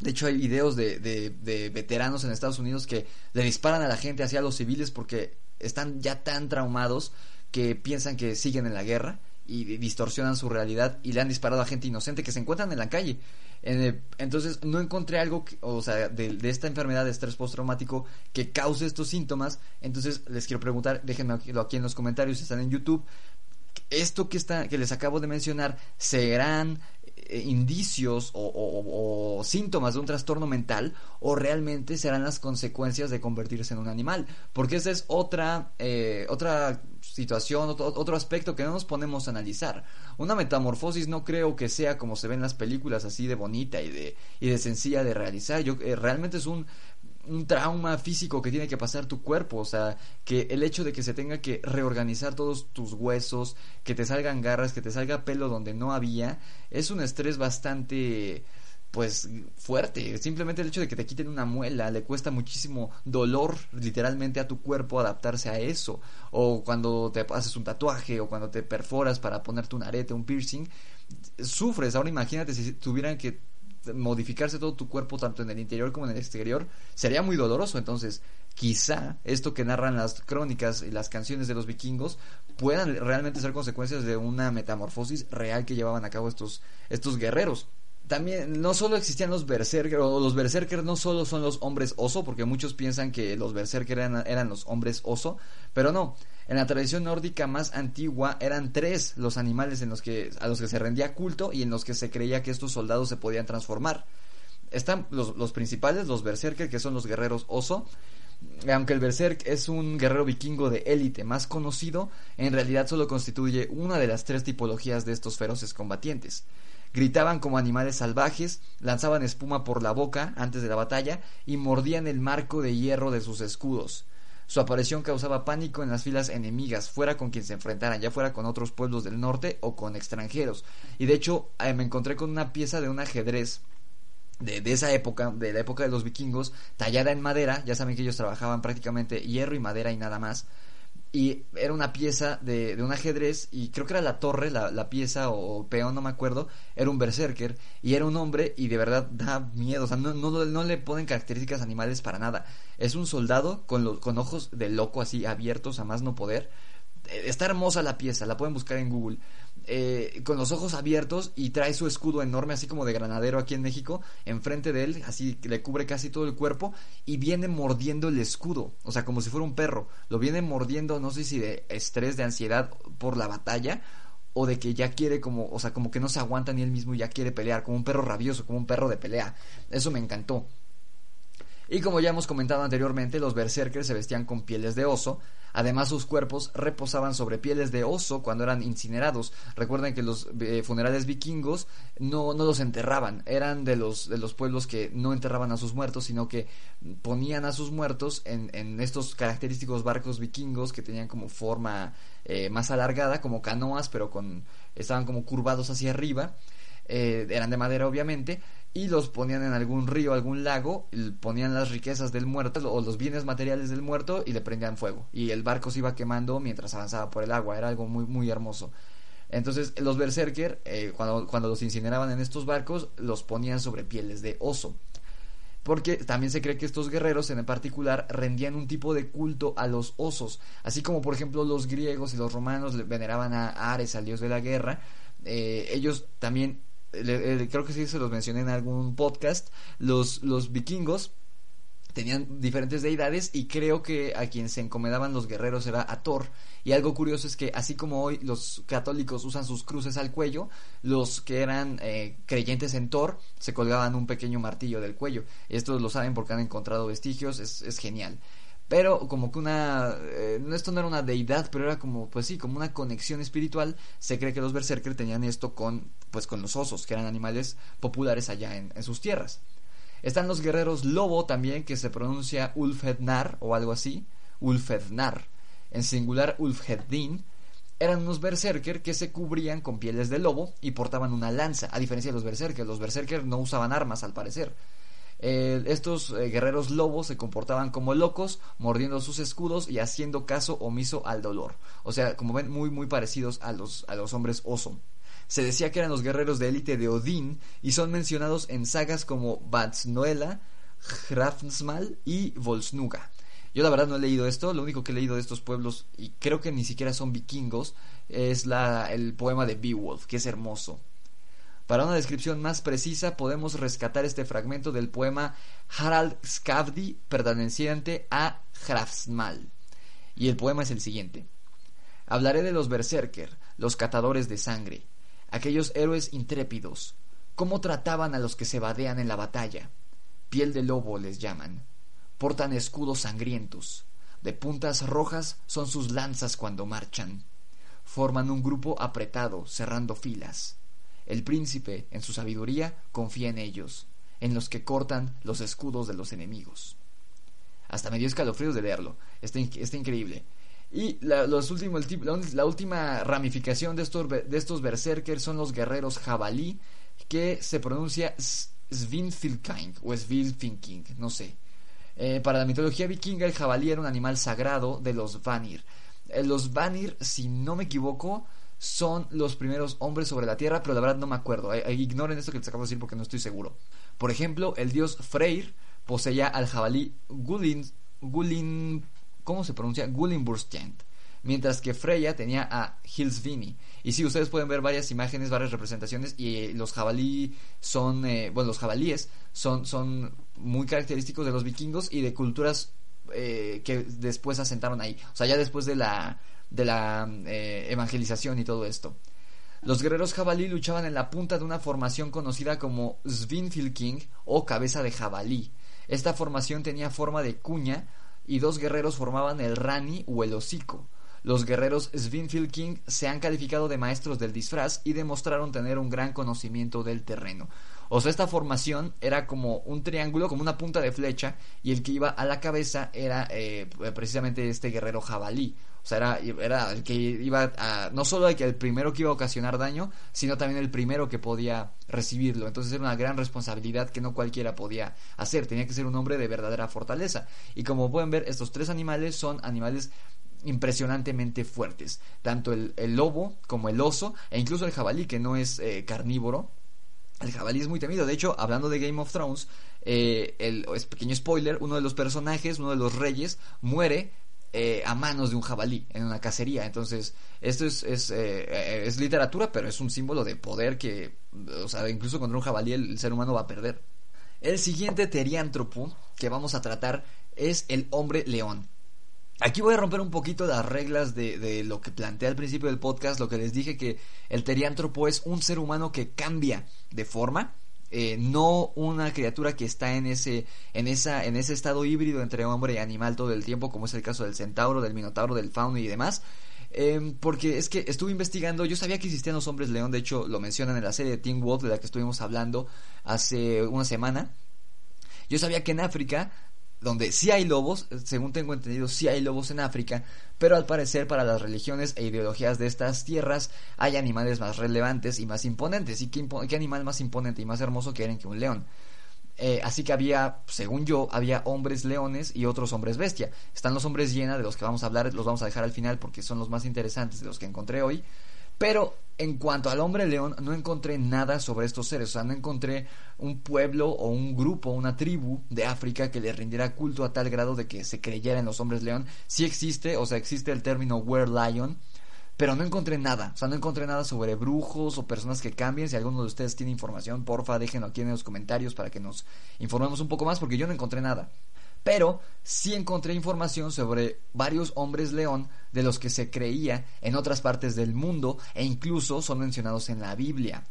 De hecho, hay videos de, de, veteranos en Estados Unidos que le disparan a la gente hacia los civiles porque están ya tan traumados que piensan que siguen en la guerra y distorsionan su realidad y le han disparado a gente inocente que se encuentran en la calle. entonces no encontré algo, o sea, de, esta enfermedad de estrés postraumático que cause estos síntomas. Entonces les quiero preguntar, déjenme aquí en los comentarios, si están en YouTube, esto que, está, que les acabo de mencionar, ¿serán eh, indicios o, síntomas de un trastorno mental o realmente serán las consecuencias de convertirse en un animal? Porque esa es otra, eh, otra situación, otro, aspecto que no nos ponemos a analizar. Una metamorfosis no creo que sea como se ve en las películas así de bonita y de, y de sencilla de realizar. Yo, eh, realmente es un un trauma físico que tiene que pasar tu cuerpo, o sea, que el hecho de que se tenga que reorganizar todos tus huesos, que te salgan garras, que te salga pelo donde no había, es un estrés bastante pues fuerte, simplemente el hecho de que te quiten una muela le cuesta muchísimo dolor literalmente a tu cuerpo adaptarse a eso, o cuando te haces un tatuaje o cuando te perforas para ponerte un arete, un piercing, sufres, ahora imagínate si tuvieran que modificarse todo tu cuerpo, tanto en el interior como en el exterior, sería muy doloroso. Entonces, quizá esto que narran las crónicas y las canciones de los vikingos puedan realmente ser consecuencias de una metamorfosis real que llevaban a cabo estos, estos guerreros también no solo existían los berserker, o los berserker no solo son los hombres oso, porque muchos piensan que los berserker eran, los hombres oso, pero no. En la tradición nórdica más antigua eran tres los animales en los que, a los que se rendía culto y en los que se creía que estos soldados se podían transformar. Están los, los principales, los berserker, que son los guerreros oso. Aunque el berserk es un guerrero vikingo de élite más conocido, en realidad solo constituye una de las tres tipologías de estos feroces combatientes. Gritaban como animales salvajes, lanzaban espuma por la boca antes de la batalla y mordían el marco de hierro de sus escudos. Su aparición causaba pánico en las filas enemigas, fuera con quien se enfrentaran, ya fuera con otros pueblos del norte o con extranjeros. Y de hecho, eh, me encontré con una pieza de un ajedrez de, de, esa época, de la época de los vikingos, tallada en madera, ya saben que ellos trabajaban prácticamente hierro y madera y nada más, y era una pieza de, de un ajedrez y creo que era la torre, la, la, pieza o peón, no me acuerdo, era un berserker y era un hombre y de verdad da miedo, o sea, no, no, no le ponen características animales para nada, es un soldado con, los, con ojos de loco así abiertos a más no poder, eh, está hermosa la pieza, la pueden buscar en Google, eh, con los ojos abiertos y trae su escudo enorme, así como de granadero aquí en México, enfrente de él, así le cubre casi todo el cuerpo y viene mordiendo el escudo, o sea, como si fuera un perro. Lo viene mordiendo, no sé si de estrés, de ansiedad por la batalla o de que ya quiere como, o sea, como que no se aguanta ni él mismo y ya quiere pelear, como un perro rabioso, como un perro de pelea. Eso me encantó. Y como ya hemos comentado anteriormente, los berserkers se vestían con pieles de oso, Además, sus cuerpos reposaban sobre pieles de oso cuando eran incinerados. Recuerden que los eh, funerales vikingos no, no los enterraban, eran de los, de los pueblos que no enterraban a sus muertos, sino que ponían a sus muertos en, en estos característicos barcos vikingos que tenían como forma eh, más alargada, como canoas, pero con estaban como curvados hacia arriba. Eh, eran de madera obviamente y los ponían en algún río, algún lago, ponían las riquezas del muerto o los bienes materiales del muerto y le prendían fuego. Y el barco se iba quemando mientras avanzaba por el agua, era algo muy, muy hermoso. Entonces los berserker, eh, cuando, cuando los incineraban en estos barcos, los ponían sobre pieles de oso. Porque también se cree que estos guerreros en particular rendían un tipo de culto a los osos. Así como por ejemplo los griegos y los romanos veneraban a Ares, al dios de la guerra, eh, ellos también creo que sí se los mencioné en algún podcast, los, los vikingos tenían diferentes deidades y creo que a quien se encomendaban los guerreros era a Thor. Y algo curioso es que así como hoy los católicos usan sus cruces al cuello, los que eran eh, creyentes en Thor se colgaban un pequeño martillo del cuello. Estos lo saben porque han encontrado vestigios, es, es genial pero como que una eh, esto no era una deidad pero era como pues sí como una conexión espiritual. Se cree que los berserker tenían esto con pues con los osos que eran animales populares allá en, sus tierras. Están los guerreros lobo también que se pronuncia Ulfednar o algo así. Ulfednar. En singular Ulfheddin. Eran unos berserker que se cubrían con pieles de lobo y portaban una lanza a diferencia de los berserker. Los berserker no usaban armas al parecer eh, estos eh, guerreros lobos se comportaban como locos, mordiendo sus escudos y haciendo caso omiso al dolor. O sea, como ven, muy muy parecidos a los, a los hombres oso. Se decía que eran los guerreros de élite de Odín y son mencionados en sagas como Vatsnoela, Hrafnsmal y Volsnuga. Yo la verdad no he leído esto, lo único que he leído de estos pueblos, y creo que ni siquiera son vikingos, es la, el poema de Beowulf, que es hermoso. Para una descripción más precisa podemos rescatar este fragmento del poema Harald Skavdi perteneciente a Hrafsmal. Y el poema es el siguiente. Hablaré de los berserker, los catadores de sangre, aquellos héroes intrépidos, cómo trataban a los que se vadean en la batalla. Piel de lobo les llaman. Portan escudos sangrientos. De puntas rojas son sus lanzas cuando marchan. Forman un grupo apretado, cerrando filas. El príncipe, en su sabiduría, confía en ellos, en los que cortan los escudos de los enemigos. Hasta me dio escalofríos de leerlo. Está, está increíble. Y la, los la, última ramificación de estos, de estos berserkers son los guerreros jabalí, que se pronuncia Svinfilking o Svilfinking, no sé. Eh, para la mitología vikinga, el jabalí era un animal sagrado de los Vanir. Eh, los Vanir, si no me equivoco, son los primeros hombres sobre la tierra, pero la verdad no me acuerdo. ignoren esto que les acabo de decir porque no estoy seguro. Por ejemplo, el dios Freyr poseía al jabalí Gulin, Gulin ¿cómo se pronuncia? Gulinburstjent, mientras que Freya tenía a Hilsvini. Y sí, ustedes pueden ver varias imágenes, varias representaciones y eh, los jabalí son, eh, bueno, los jabalíes son, son muy característicos de los vikingos y de culturas eh, que después asentaron ahí. O sea, ya después de la, de la evangelización y todo esto. Los guerreros jabalí luchaban en la punta de una formación conocida como Svinfilking o cabeza de jabalí. Esta formación tenía forma de cuña y dos guerreros formaban el rani o el hocico. Los guerreros Svinfield King se han calificado de maestros del disfraz y demostraron tener un gran conocimiento del terreno. O sea, esta formación era como un triángulo, como una punta de flecha, y el que iba a la cabeza era eh, precisamente este guerrero jabalí. O sea, era, el que iba a, no solo el, que el primero que iba a ocasionar daño, sino también el primero que podía recibirlo. Entonces era una gran responsabilidad que no cualquiera podía hacer. Tenía que ser un hombre de verdadera fortaleza. Y como pueden ver, estos tres animales son animales impresionantemente fuertes. Tanto el, lobo como el oso, e incluso el jabalí, que no es eh, carnívoro. El jabalí es muy temido. De hecho, hablando de Game of Thrones, eh, el es pequeño spoiler, uno de los personajes, uno de los reyes, muere eh, a manos de un jabalí en una cacería. Entonces, esto es, es, eh, es, literatura, pero es un símbolo de poder que, o sea, incluso contra un jabalí el, ser humano va a perder. El siguiente teriántropo que vamos a tratar es el hombre león. Aquí voy a romper un poquito las reglas de, de, lo que planteé al principio del podcast, lo que les dije que el teriántropo es un ser humano que cambia de forma, eh, no una criatura que está en ese, en, esa, en ese estado híbrido entre hombre y animal todo el tiempo, como es el caso del centauro, del minotauro, del fauno y demás. Em, porque es que estuve investigando, yo sabía que existían los hombres león, de hecho lo mencionan en la serie de Teen Wolf de la que estuvimos hablando hace una semana. Yo sabía que en África donde sí hay lobos, según tengo entendido, sí hay lobos en África, pero al parecer para las religiones e ideologías de estas tierras hay animales más relevantes y más imponentes. ¿Y qué, animal más imponente y más hermoso quieren que un león? Eh, así que había, según yo, había hombres leones y otros hombres bestia. Están los hombres llena, de los que vamos a hablar, los vamos a dejar al final porque son los más interesantes de los que encontré hoy. Pero en cuanto al hombre león, no encontré nada sobre estos seres. O sea, no encontré un pueblo o un grupo, una tribu de África que le rindiera culto a tal grado de que se creyera en los hombres león. Sí existe, o sea, existe el término were lion, pero no encontré nada. O sea, no encontré nada sobre brujos o personas que cambien. Si alguno de ustedes tiene información, porfa, déjenlo aquí en los comentarios para que nos informemos un poco más, porque yo no encontré nada pero sí encontré información sobre varios hombres león de los que se creía en otras partes del mundo e incluso son mencionados en la Biblia.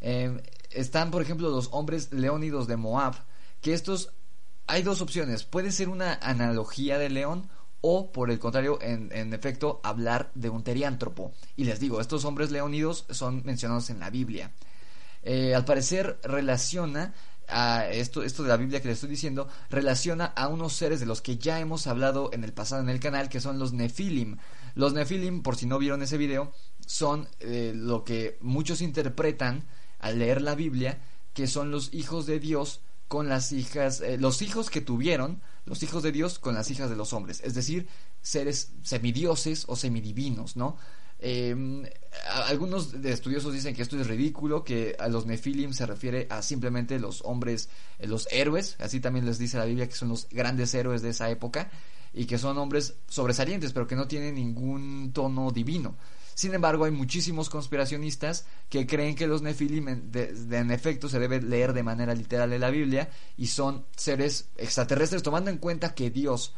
Em, están, por ejemplo, los hombres leónidos de Moab, que estos hay dos opciones, puede ser una analogía de león o por el contrario, en, efecto, hablar de un teriántropo. Y les digo, estos hombres leónidos son mencionados en la Biblia. Eh, al parecer relaciona esto, esto de la Biblia que le estoy diciendo, relaciona a unos seres de los que ya hemos hablado en el pasado en el canal, que son los Nefilim. Los Nefilim, por si no vieron ese video, son eh, lo que muchos interpretan al leer la Biblia, que son los hijos de Dios con las hijas, eh, los hijos que tuvieron, los hijos de Dios con las hijas de los hombres, es decir, seres semidioses o semidivinos, ¿no? Eh, algunos estudiosos dicen que esto es ridículo, que a los Nefilim se refiere a simplemente los hombres, eh, los héroes, así también les dice la Biblia que son los grandes héroes de esa época y que son hombres sobresalientes, pero que no tienen ningún tono divino. Sin embargo, hay muchísimos conspiracionistas que creen que los Nefilim en, efecto se debe leer de manera literal de la Biblia y son seres extraterrestres, tomando en cuenta que Dios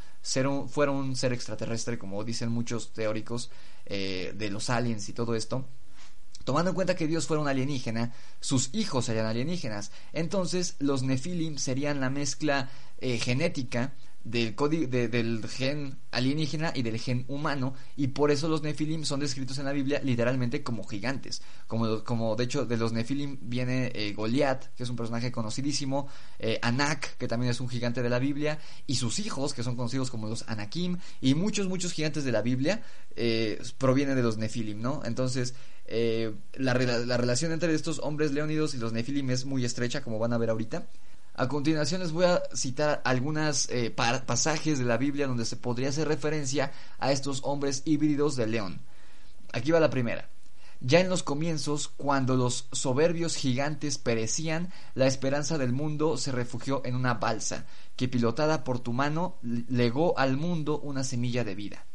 fuera un ser extraterrestre, como dicen muchos teóricos eh, de los aliens y todo esto. Tomando en cuenta que Dios fuera un alienígena, sus hijos serían alienígenas. Entonces, los Nefilim serían la mezcla eh, genética del, del gen alienígena y del gen humano y por eso los nefilim son descritos en la Biblia literalmente como gigantes. Como, como de hecho de los nefilim viene eh, Goliat que es un personaje conocidísimo eh, Anak que también es un gigante de la Biblia y sus hijos que son conocidos como los Anakim y muchos muchos gigantes de la Biblia eh, provienen de los nefilim no entonces eh, la, la relación entre estos hombres leónidos y los nefilim es muy estrecha como van a ver ahorita a continuación les voy a citar algunos eh, pasajes de la Biblia donde se podría hacer referencia a estos hombres híbridos de león. Aquí va la primera. Ya en los comienzos, cuando los soberbios gigantes perecían, la esperanza del mundo se refugió en una balsa, que pilotada por tu mano legó al mundo una semilla de vida.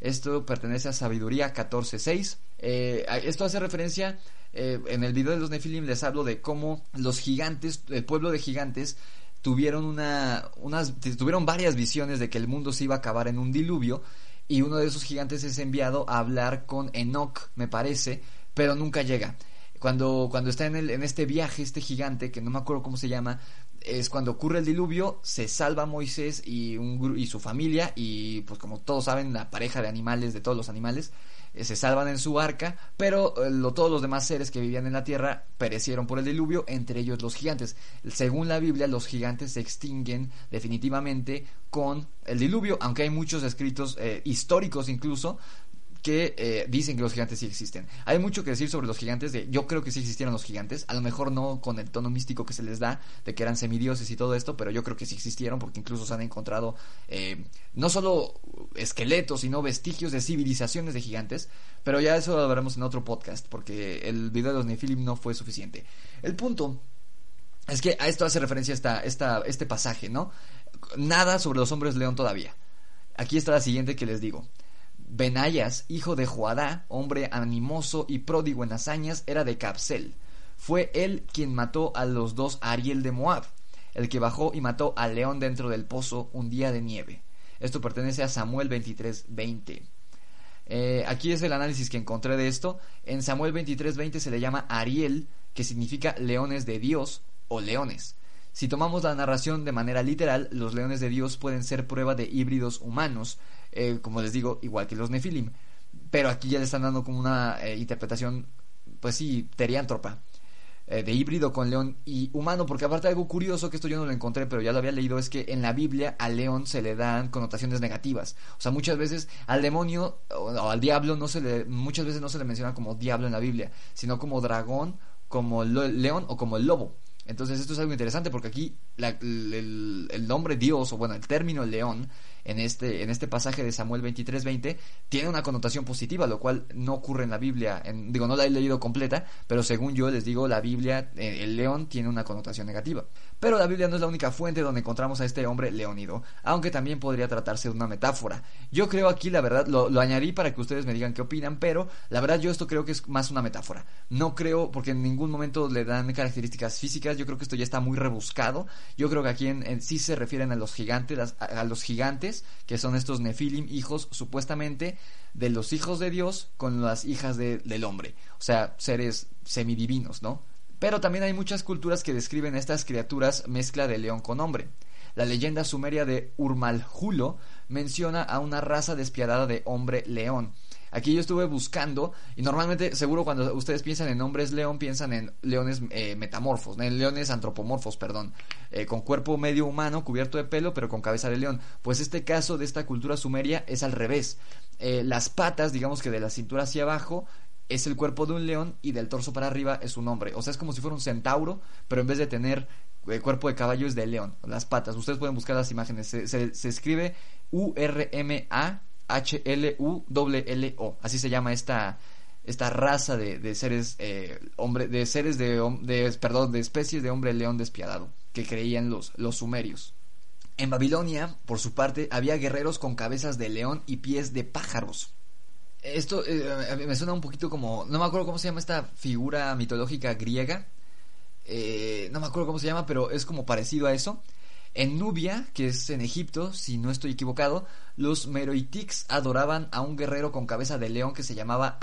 Esto pertenece a Sabiduría 14.6. Eh, esto hace referencia, eh, en el video de los Nefilim les hablo de cómo los gigantes, el pueblo de gigantes, tuvieron, una, unas, tuvieron varias visiones de que el mundo se iba a acabar en un diluvio y uno de esos gigantes es enviado a hablar con Enoch, me parece, pero nunca llega. Cuando, cuando está en, el, en este viaje, este gigante, que no me acuerdo cómo se llama, es cuando ocurre el diluvio, se salva Moisés y, un, y su familia, y pues como todos saben, la pareja de animales, de todos los animales, eh, se salvan en su arca, pero eh, todos los demás seres que vivían en la tierra perecieron por el diluvio, entre ellos los gigantes. Según la Biblia, los gigantes se extinguen definitivamente con el diluvio, aunque hay muchos escritos eh, históricos incluso que eh, dicen que los gigantes sí existen. Hay mucho que decir sobre los gigantes, yo creo que sí existieron los gigantes, a lo mejor no con el tono místico que se les da, de que eran semidioses y todo esto, pero yo creo que sí existieron porque incluso se han encontrado eh, no solo esqueletos, sino vestigios de civilizaciones de gigantes, pero ya eso lo hablaremos en otro podcast, porque el video de los Nephilim no fue suficiente. El punto es que a esto hace referencia esta, esta, este pasaje, ¿no? Nada sobre los hombres león todavía. Aquí está la siguiente que les digo. Benayas, hijo de Joadá, hombre animoso y pródigo en hazañas, era de Capsel. Fue él quien mató a los dos Ariel de Moab, el que bajó y mató al león dentro del pozo un día de nieve. Esto pertenece a Samuel 23:20. Eh, aquí es el análisis que encontré de esto. En Samuel 23:20 se le llama Ariel, que significa leones de Dios o leones. Si tomamos la narración de manera literal, los leones de Dios pueden ser prueba de híbridos humanos, eh, como les digo, igual que los Nefilim. Pero aquí ya le están dando como una eh, interpretación, pues sí, teriántropa, eh, de híbrido con león y humano, porque aparte algo curioso, que esto yo no lo encontré, pero ya lo había leído, es que en la Biblia al león se le dan connotaciones negativas. O sea, muchas veces al demonio o, al diablo no se le, muchas veces no se le menciona como diablo en la Biblia, sino como dragón, como león o como el lobo. Entonces esto es algo interesante porque aquí el, el, nombre Dios, o bueno, el término león, en este, en este pasaje de Samuel 23:20 tiene una connotación positiva, lo cual no ocurre en la Biblia. En, digo, no la he leído completa, pero según yo les digo, la Biblia, eh, el león tiene una connotación negativa. Pero la Biblia no es la única fuente donde encontramos a este hombre leónido, aunque también podría tratarse de una metáfora. Yo creo aquí, la verdad, lo, añadí para que ustedes me digan qué opinan, pero la verdad yo esto creo que es más una metáfora. No creo, porque en ningún momento le dan características físicas, yo creo que esto ya está muy rebuscado. Yo creo que aquí en, sí se refieren a los gigantes, a los gigantes que son estos Nefilim, hijos supuestamente de los hijos de Dios con las hijas del hombre, o sea, seres semidivinos, ¿no? Pero también hay muchas culturas que describen a estas criaturas mezcla de león con hombre. La leyenda sumeria de Urmaljulo menciona a una raza despiadada de hombre león, Aquí yo estuve buscando y normalmente, seguro cuando ustedes piensan en hombres león, piensan en leones eh, metamorfos, en leones antropomorfos, perdón, eh, con cuerpo medio humano, cubierto de pelo, pero con cabeza de león. Pues este caso de esta cultura sumeria es al revés. Eh, las patas, digamos que de la cintura hacia abajo, es el cuerpo de un león y del torso para arriba es un hombre. O sea, es como si fuera un centauro, pero en vez de tener cuerpo de caballo es de león, las patas. Ustedes pueden buscar las imágenes. Se, se escribe U-R-M-A H-L-U-L-L-O. Así se llama esta, esta raza de, seres, eh, hombre, de seres de, de, perdón, de especies de hombre león despiadado que creían los, los sumerios. En Babilonia, por su parte, había guerreros con cabezas de león y pies de pájaros. Esto eh, me suena un poquito como, no me acuerdo cómo se llama esta figura mitológica griega. Eh, no me acuerdo cómo se llama, pero es como parecido a eso. En Nubia, que es en Egipto, si no estoy equivocado, los Meroitics adoraban a un guerrero con cabeza de león que se llamaba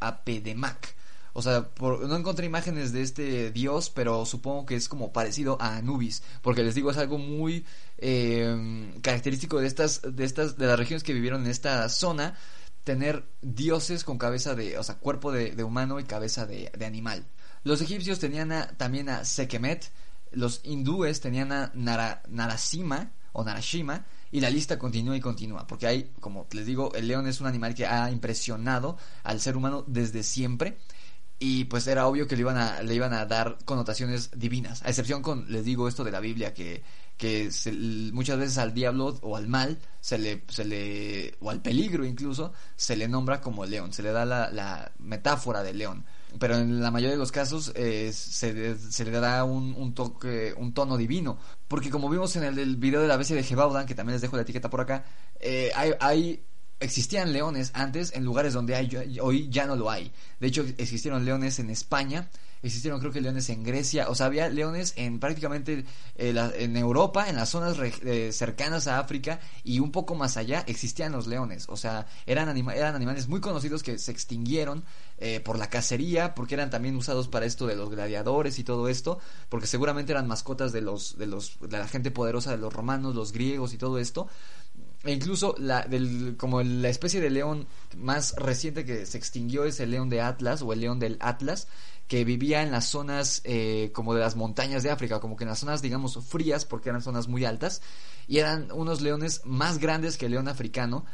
Apedemac. O sea, no encontré imágenes de este dios, pero supongo que es como parecido a Anubis, porque les digo es algo muy eh, característico de estas, de estas, de las regiones que vivieron en esta zona, tener dioses con cabeza de, o sea, cuerpo de, humano y cabeza de, animal. Los egipcios tenían también a Sekemet, los hindúes tenían a Narasima o Narashima y la lista continúa y continúa, porque hay, como les digo, el león es un animal que ha impresionado al ser humano desde siempre y pues era obvio que le iban a, le iban a dar connotaciones divinas, a excepción con, les digo esto de la Biblia, que, que muchas veces al diablo o al mal se le, se le, o al peligro incluso, se le nombra como león, se le da la, la metáfora de león. Pero en la mayoría de los casos eh, se, se, le da un, un, toque, un tono divino. Porque como vimos en el, video de la bestia de Gebaudan, que también les dejo la etiqueta por acá, eh, hay, hay existían leones antes en lugares donde hay, hoy ya no lo hay. De hecho, existieron leones en España existieron creo que leones en Grecia, o sea, había leones en prácticamente eh, en Europa, en las zonas eh, cercanas a África y un poco más allá existían los leones, o sea, eran, eran animales muy conocidos que se extinguieron eh, por la cacería, porque eran también usados para esto de los gladiadores y todo esto, porque seguramente eran mascotas de los de los de la gente poderosa de los romanos, los griegos y todo esto. E incluso la, del, como la especie de león más reciente que se extinguió es el león de Atlas o el león del Atlas, que vivía en las zonas eh, como de las montañas de África, como que en las zonas, digamos, frías, porque eran zonas muy altas, y eran unos leones más grandes que el león africano,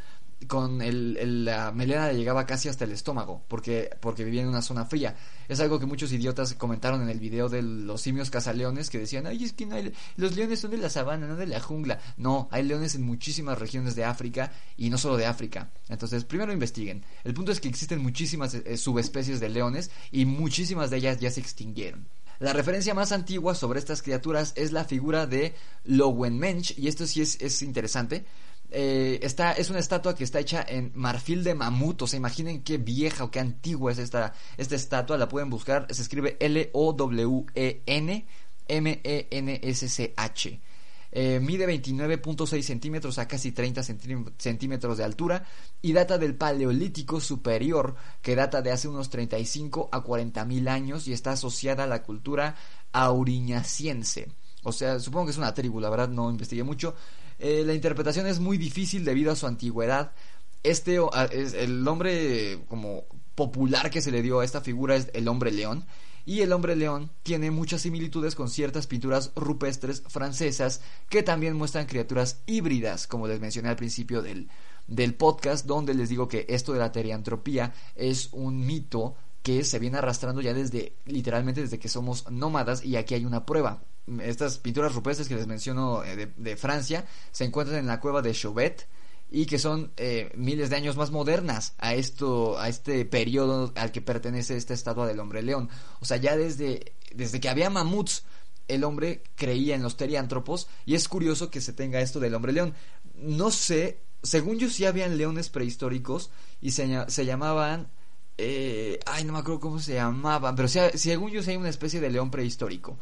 con el, la melena le llegaba casi hasta el estómago, porque, porque vivía en una zona fría. Es algo que muchos idiotas comentaron en el video de los simios cazaleones, que decían, ay, es que no hay, los leones son de la sabana, no de la jungla. No, hay leones en muchísimas regiones de África, y no solo de África. Entonces, primero investiguen. El punto es que existen muchísimas eh, subespecies de leones, y muchísimas de ellas ya se extinguieron. La referencia más antigua sobre estas criaturas es la figura de Lowenmensch, y esto sí es, es interesante, eh, es una estatua que está hecha en marfil de mamut. O sea, imaginen qué vieja o qué antigua es esta, esta estatua. La pueden buscar. Se escribe L-O-W-E-N M-E-N-S-C-H. Eh, mide 29.6 centímetros a casi 30 centímetros de altura y data del Paleolítico Superior, que data de hace unos 35 a 40 mil años y está asociada a la cultura auriñaciense. O sea, supongo que es una tribu, la verdad no investigué mucho, eh, la interpretación es muy difícil debido a su antigüedad. Este es el nombre como popular que se le dio a esta figura es el hombre león. Y el hombre león tiene muchas similitudes con ciertas pinturas rupestres francesas que también muestran criaturas híbridas, como les mencioné al principio del, del podcast, donde les digo que esto de la teriantropía es un mito que se viene arrastrando ya desde, literalmente desde que somos nómadas y aquí hay una prueba estas pinturas rupestres que les menciono eh, de, Francia se encuentran en la cueva de Chauvet y que son eh, miles de años más modernas a esto a este periodo al que pertenece esta estatua del hombre león. O sea ya desde desde que había mamuts el hombre creía en los teriántropos y es curioso que se tenga esto del hombre león. No sé según yo sí habían leones prehistóricos y se, se llamaban eh, ay no me acuerdo cómo se llamaban pero según yo sí hay una especie de león prehistórico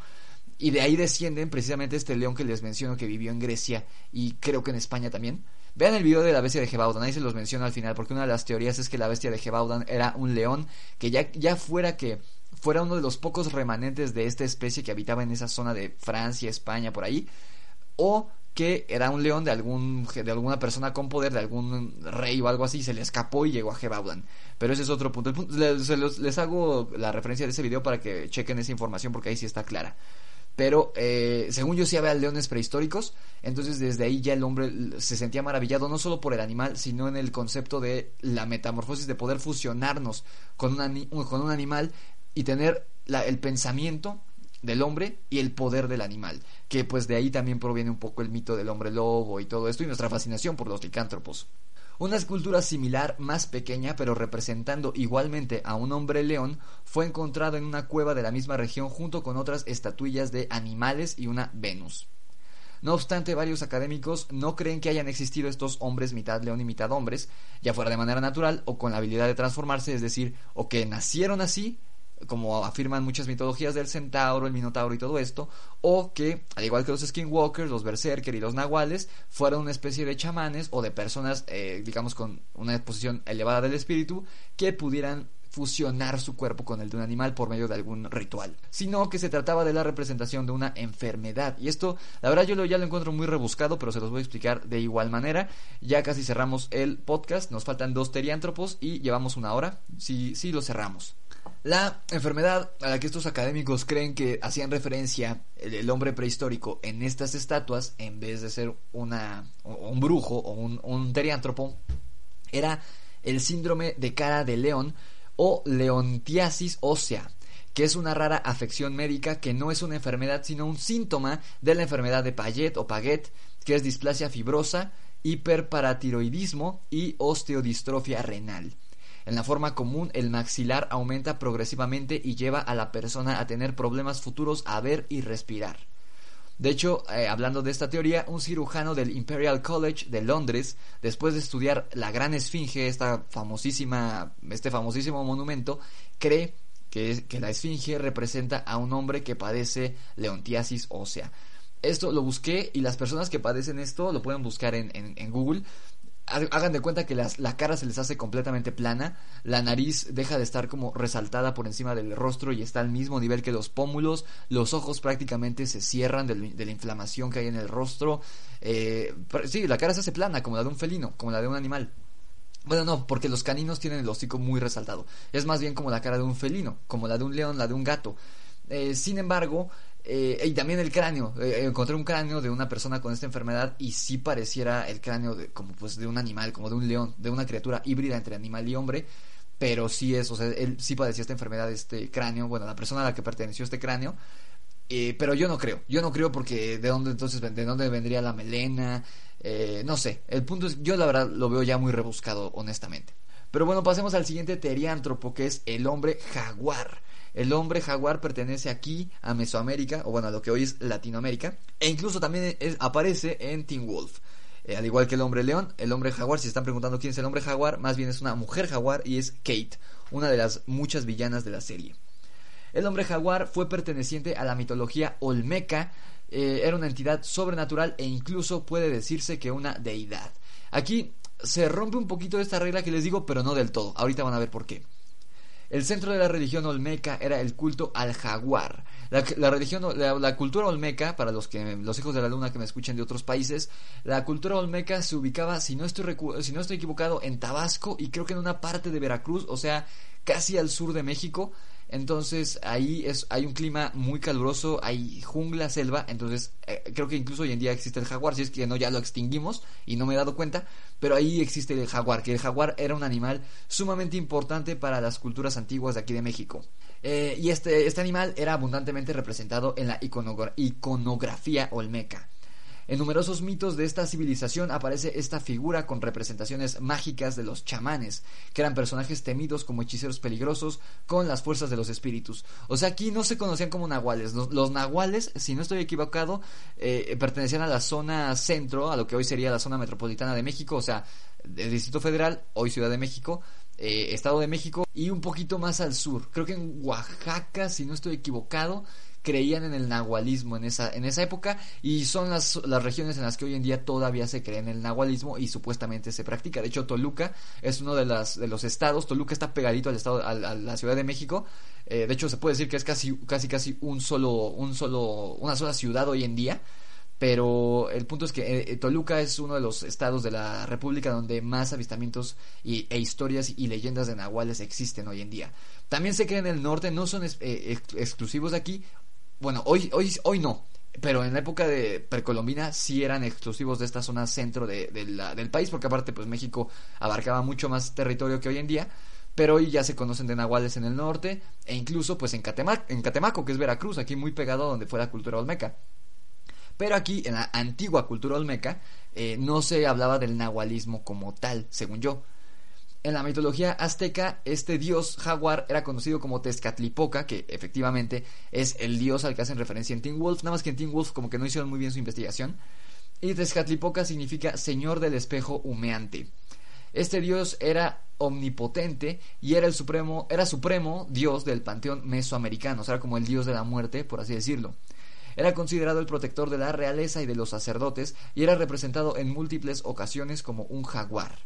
y de ahí descienden precisamente este león que les menciono que vivió en Grecia y creo que en España también. Vean el video de la bestia de Gebaudan, ahí se los menciono al final, porque una de las teorías es que la bestia de Gebaudan era un león que ya, ya fuera que fuera uno de los pocos remanentes de esta especie que habitaba en esa zona de Francia, España, por ahí, o que era un león de algún de alguna persona con poder, de algún rey o algo así, se le escapó y llegó a Gebaudan. Pero ese es otro punto. les, les, hago la referencia de ese video para que chequen esa información porque ahí sí está clara. Pero eh, según yo sí había leones prehistóricos, entonces desde ahí ya el hombre se sentía maravillado no solo por el animal, sino en el concepto de la metamorfosis de poder fusionarnos con un, con un animal y tener el pensamiento del hombre y el poder del animal, que pues de ahí también proviene un poco el mito del hombre lobo y todo esto y nuestra fascinación por los licántropos. Una escultura similar, más pequeña, pero representando igualmente a un hombre león, fue encontrado en una cueva de la misma región junto con otras estatuillas de animales y una Venus. No obstante, varios académicos no creen que hayan existido estos hombres mitad león y mitad hombres, ya fuera de manera natural o con la habilidad de transformarse, es decir, o que nacieron así como afirman muchas mitologías del centauro, el minotauro y todo esto, o que, al igual que los skinwalkers, los berserker y los nahuales, fueron una especie de chamanes o de personas, eh, digamos, con una posición elevada del espíritu, que pudieran fusionar su cuerpo con el de un animal por medio de algún ritual, sino que se trataba de la representación de una enfermedad. Y esto, la verdad, yo lo, ya lo encuentro muy rebuscado, pero se los voy a explicar de igual manera. Ya casi cerramos el podcast, nos faltan dos teriántropos y llevamos una hora. Sí, sí, lo cerramos. La enfermedad a la que estos académicos creen que hacían referencia el, hombre prehistórico en estas estatuas, en vez de ser un brujo o un, un teriántropo, era el síndrome de cara de león o leontiasis ósea, que es una rara afección médica que no es una enfermedad, sino un síntoma de la enfermedad de Payet o Paget, que es displasia fibrosa, hiperparatiroidismo y osteodistrofia renal. En la forma común, el maxilar aumenta progresivamente y lleva a la persona a tener problemas futuros a ver y respirar. De hecho, eh, hablando de esta teoría, un cirujano del Imperial College de Londres, después de estudiar la Gran Esfinge, esta famosísima, este famosísimo monumento, cree que, la esfinge representa a un hombre que padece leontiasis ósea. Esto lo busqué y las personas que padecen esto lo pueden buscar en, Google. Hagan de cuenta que la cara se les hace completamente plana, la nariz deja de estar como resaltada por encima del rostro y está al mismo nivel que los pómulos, los ojos prácticamente se cierran de, la inflamación que hay en el rostro. Eh, sí, la cara se hace plana, como la de un felino, como la de un animal. Bueno, no, porque los caninos tienen el hocico muy resaltado. Es más bien como la cara de un felino, como la de un león, la de un gato. Eh, sin embargo, eh, y también el cráneo. Eh, encontré un cráneo de una persona con esta enfermedad y sí pareciera el cráneo de, como pues de un animal, como de un león, de una criatura híbrida entre animal y hombre. Pero sí es, o sea, él sí padecía esta enfermedad este cráneo, bueno, la persona a la que perteneció este cráneo. Eh, pero yo no creo, yo no creo porque de dónde entonces, de dónde vendría la melena, no sé. El punto es, yo la verdad lo veo ya muy rebuscado, honestamente. Pero bueno, pasemos al siguiente teriántropo que es el hombre jaguar. El hombre jaguar pertenece aquí a Mesoamérica, o bueno, a lo que hoy es Latinoamérica, e incluso también aparece en Teen Wolf. Eh, al igual que el hombre león, el hombre jaguar, si están preguntando quién es el hombre jaguar, más bien es una mujer jaguar y es Kate, una de las muchas villanas de la serie. El hombre jaguar fue perteneciente a la mitología olmeca, eh, era una entidad sobrenatural e incluso puede decirse que una deidad. Aquí se rompe un poquito esta regla que les digo, pero no del todo. Ahorita van a ver por qué. El centro de la religión olmeca era el culto al jaguar. La, religión, la, cultura olmeca, para los que los hijos de la luna que me escuchen de otros países, la cultura olmeca se ubicaba, si no estoy si no estoy equivocado, en Tabasco y creo que en una parte de Veracruz, o sea, casi al sur de México. Entonces ahí es, hay un clima muy caluroso, hay jungla, selva, entonces eh, creo que incluso hoy en día existe el jaguar, si es que no ya lo extinguimos y no me he dado cuenta, pero ahí existe el jaguar, que el jaguar era un animal sumamente importante para las culturas antiguas de aquí de México. Eh, y este, este animal era abundantemente representado en la iconografía olmeca. En numerosos mitos de esta civilización aparece esta figura con representaciones mágicas de los chamanes, que eran personajes temidos como hechiceros peligrosos con las fuerzas de los espíritus. O sea, aquí no se conocían como nahuales. Los, nahuales, si no estoy equivocado, eh, pertenecían a la zona centro, a lo que hoy sería la zona metropolitana de México, o sea, el Distrito Federal, hoy Ciudad de México, eh, Estado de México y un poquito más al sur. Creo que en Oaxaca, si no estoy equivocado, creían en el nahualismo en esa, en esa época y son las, las regiones en las que hoy en día todavía se cree en el nahualismo y supuestamente se practica. De hecho, Toluca es uno de, las, de los estados, Toluca está pegadito al estado, a, la Ciudad de México. Eh, de hecho, se puede decir que es casi, casi, casi un solo, un solo, una sola ciudad hoy en día pero el punto es que eh, Toluca es uno de los estados de la República donde más avistamientos y, e historias y leyendas de nahuales existen hoy en día. También se cree en el norte, no son eh, exclusivos de aquí, bueno, hoy, hoy, hoy no. Pero en la época de precolombina sí eran exclusivos de esta zona centro de, del país, porque aparte pues México abarcaba mucho más territorio que hoy en día. Pero hoy ya se conocen de nahuales en el norte e incluso pues en, Catemaco, en Catemaco, que es Veracruz, aquí muy pegado donde fue la cultura olmeca. Pero aquí, en la antigua cultura olmeca, eh, no se hablaba del nahualismo como tal, según yo. En la mitología azteca, este dios jaguar era conocido como Tezcatlipoca, que efectivamente es el dios al que hacen referencia en Teen Wolf, nada más que en Teen Wolf como que no hicieron muy bien su investigación. Y Tezcatlipoca significa señor del espejo humeante. Este dios era omnipotente y era el supremo, era supremo dios del panteón mesoamericano, o sea, como el dios de la muerte, por así decirlo. Era considerado el protector de la realeza y de los sacerdotes y era representado en múltiples ocasiones como un jaguar.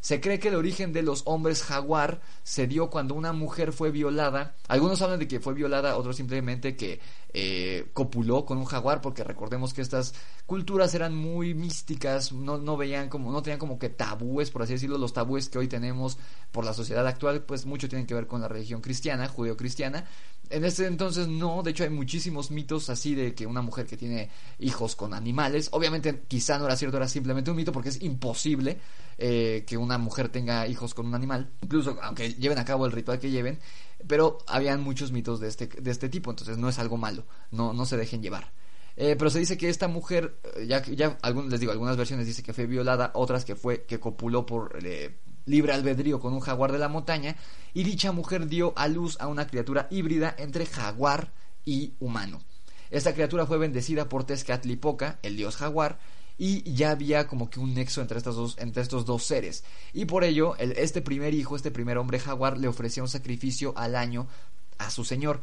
Se cree que el origen de los hombres jaguar se dio cuando una mujer fue violada. Algunos hablan de que fue violada, otros simplemente que eh, copuló con un jaguar, porque recordemos que estas culturas eran muy místicas, no, no veían como, no tenían como que tabúes, por así decirlo, los tabúes que hoy tenemos por la sociedad actual, pues mucho tienen que ver con la religión cristiana, judeo-cristiana, en ese entonces no, de hecho hay muchísimos mitos así de que una mujer que tiene hijos con animales, obviamente quizá no era cierto, era simplemente un mito porque es imposible eh, que, una mujer tenga hijos con un animal, incluso aunque lleven a cabo el ritual que lleven, pero habían muchos mitos de este, de este tipo, entonces no es algo malo, no, no se dejen llevar. Eh, pero se dice que esta mujer, eh, ya, ya algún, les digo, algunas versiones dice que fue violada, otras que fue que copuló por eh, libre albedrío con un jaguar de la montaña, y dicha mujer dio a luz a una criatura híbrida entre jaguar y humano. Esta criatura fue bendecida por Tezcatlipoca, el dios jaguar, y ya había como que un nexo entre estos dos, entre estos dos seres. Y por ello, este primer hijo, este primer hombre jaguar, le ofrecía un sacrificio al año a su señor.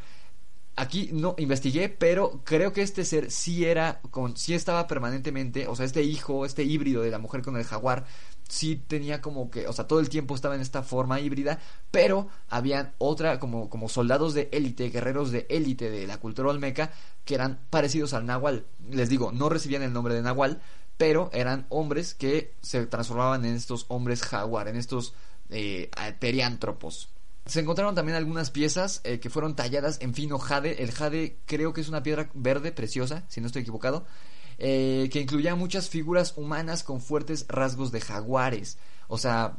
Aquí no investigué, pero creo que este ser sí era, con, sí estaba permanentemente, o sea, este hijo, este híbrido de la mujer con el jaguar, sí tenía como que, o sea, todo el tiempo estaba en esta forma híbrida, pero habían otra, como, como soldados de élite, guerreros de élite de la cultura olmeca, que eran parecidos al nahual. Les digo, no recibían el nombre de nahual, pero eran hombres que se transformaban en estos hombres jaguar, en estos eh, teriántropos. Se encontraron también algunas piezas eh, que fueron talladas en fino jade. El jade creo que es una piedra verde preciosa, si no estoy equivocado, eh, que incluía muchas figuras humanas con fuertes rasgos de jaguares, o sea,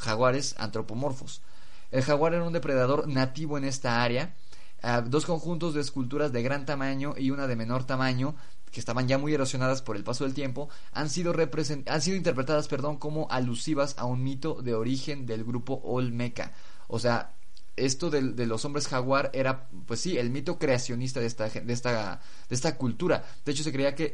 jaguares antropomorfos. El jaguar era un depredador nativo en esta área. Ah, dos conjuntos de esculturas de gran tamaño y una de menor tamaño que estaban ya muy erosionadas por el paso del tiempo, han sido, han sido interpretadas perdón, como alusivas a un mito de origen del grupo Olmeca. O sea, esto de, los hombres jaguar era, pues sí, el mito creacionista de esta, de esta, de esta cultura. De hecho, se creía que,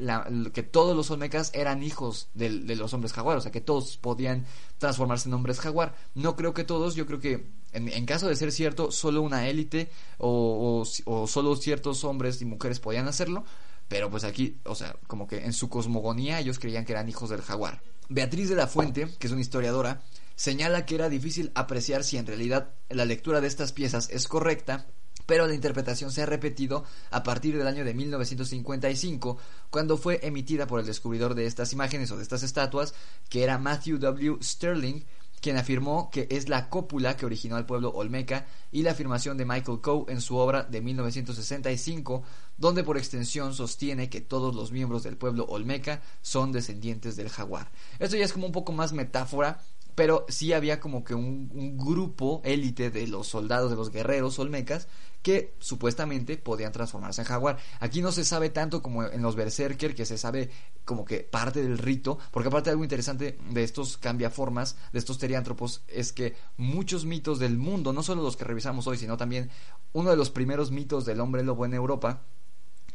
que todos los olmecas eran hijos de, los hombres jaguar, o sea, que todos podían transformarse en hombres jaguar. No creo que todos, yo creo que en, caso de ser cierto, solo una élite o, o, solo ciertos hombres y mujeres podían hacerlo, pero pues aquí, o sea, como que en su cosmogonía ellos creían que eran hijos del jaguar. Beatriz de la Fuente, que es una historiadora, señala que era difícil apreciar si en realidad la lectura de estas piezas es correcta, pero la interpretación se ha repetido a partir del año de 1955, cuando fue emitida por el descubridor de estas imágenes o de estas estatuas, que era Matthew W. Sterling, quien afirmó que es la cópula que originó al pueblo olmeca y la afirmación de Michael Coe en su obra de 1965, donde por extensión sostiene que todos los miembros del pueblo olmeca son descendientes del jaguar. Esto ya es como un poco más metáfora pero sí había como que un, grupo élite de los soldados, de los guerreros olmecas, que supuestamente podían transformarse en jaguar. Aquí no se sabe tanto como en los berserker, que se sabe como que parte del rito, porque aparte algo interesante de estos cambiaformas, de estos teriántropos, es que muchos mitos del mundo, no solo los que revisamos hoy, sino también uno de los primeros mitos del hombre lobo en Europa,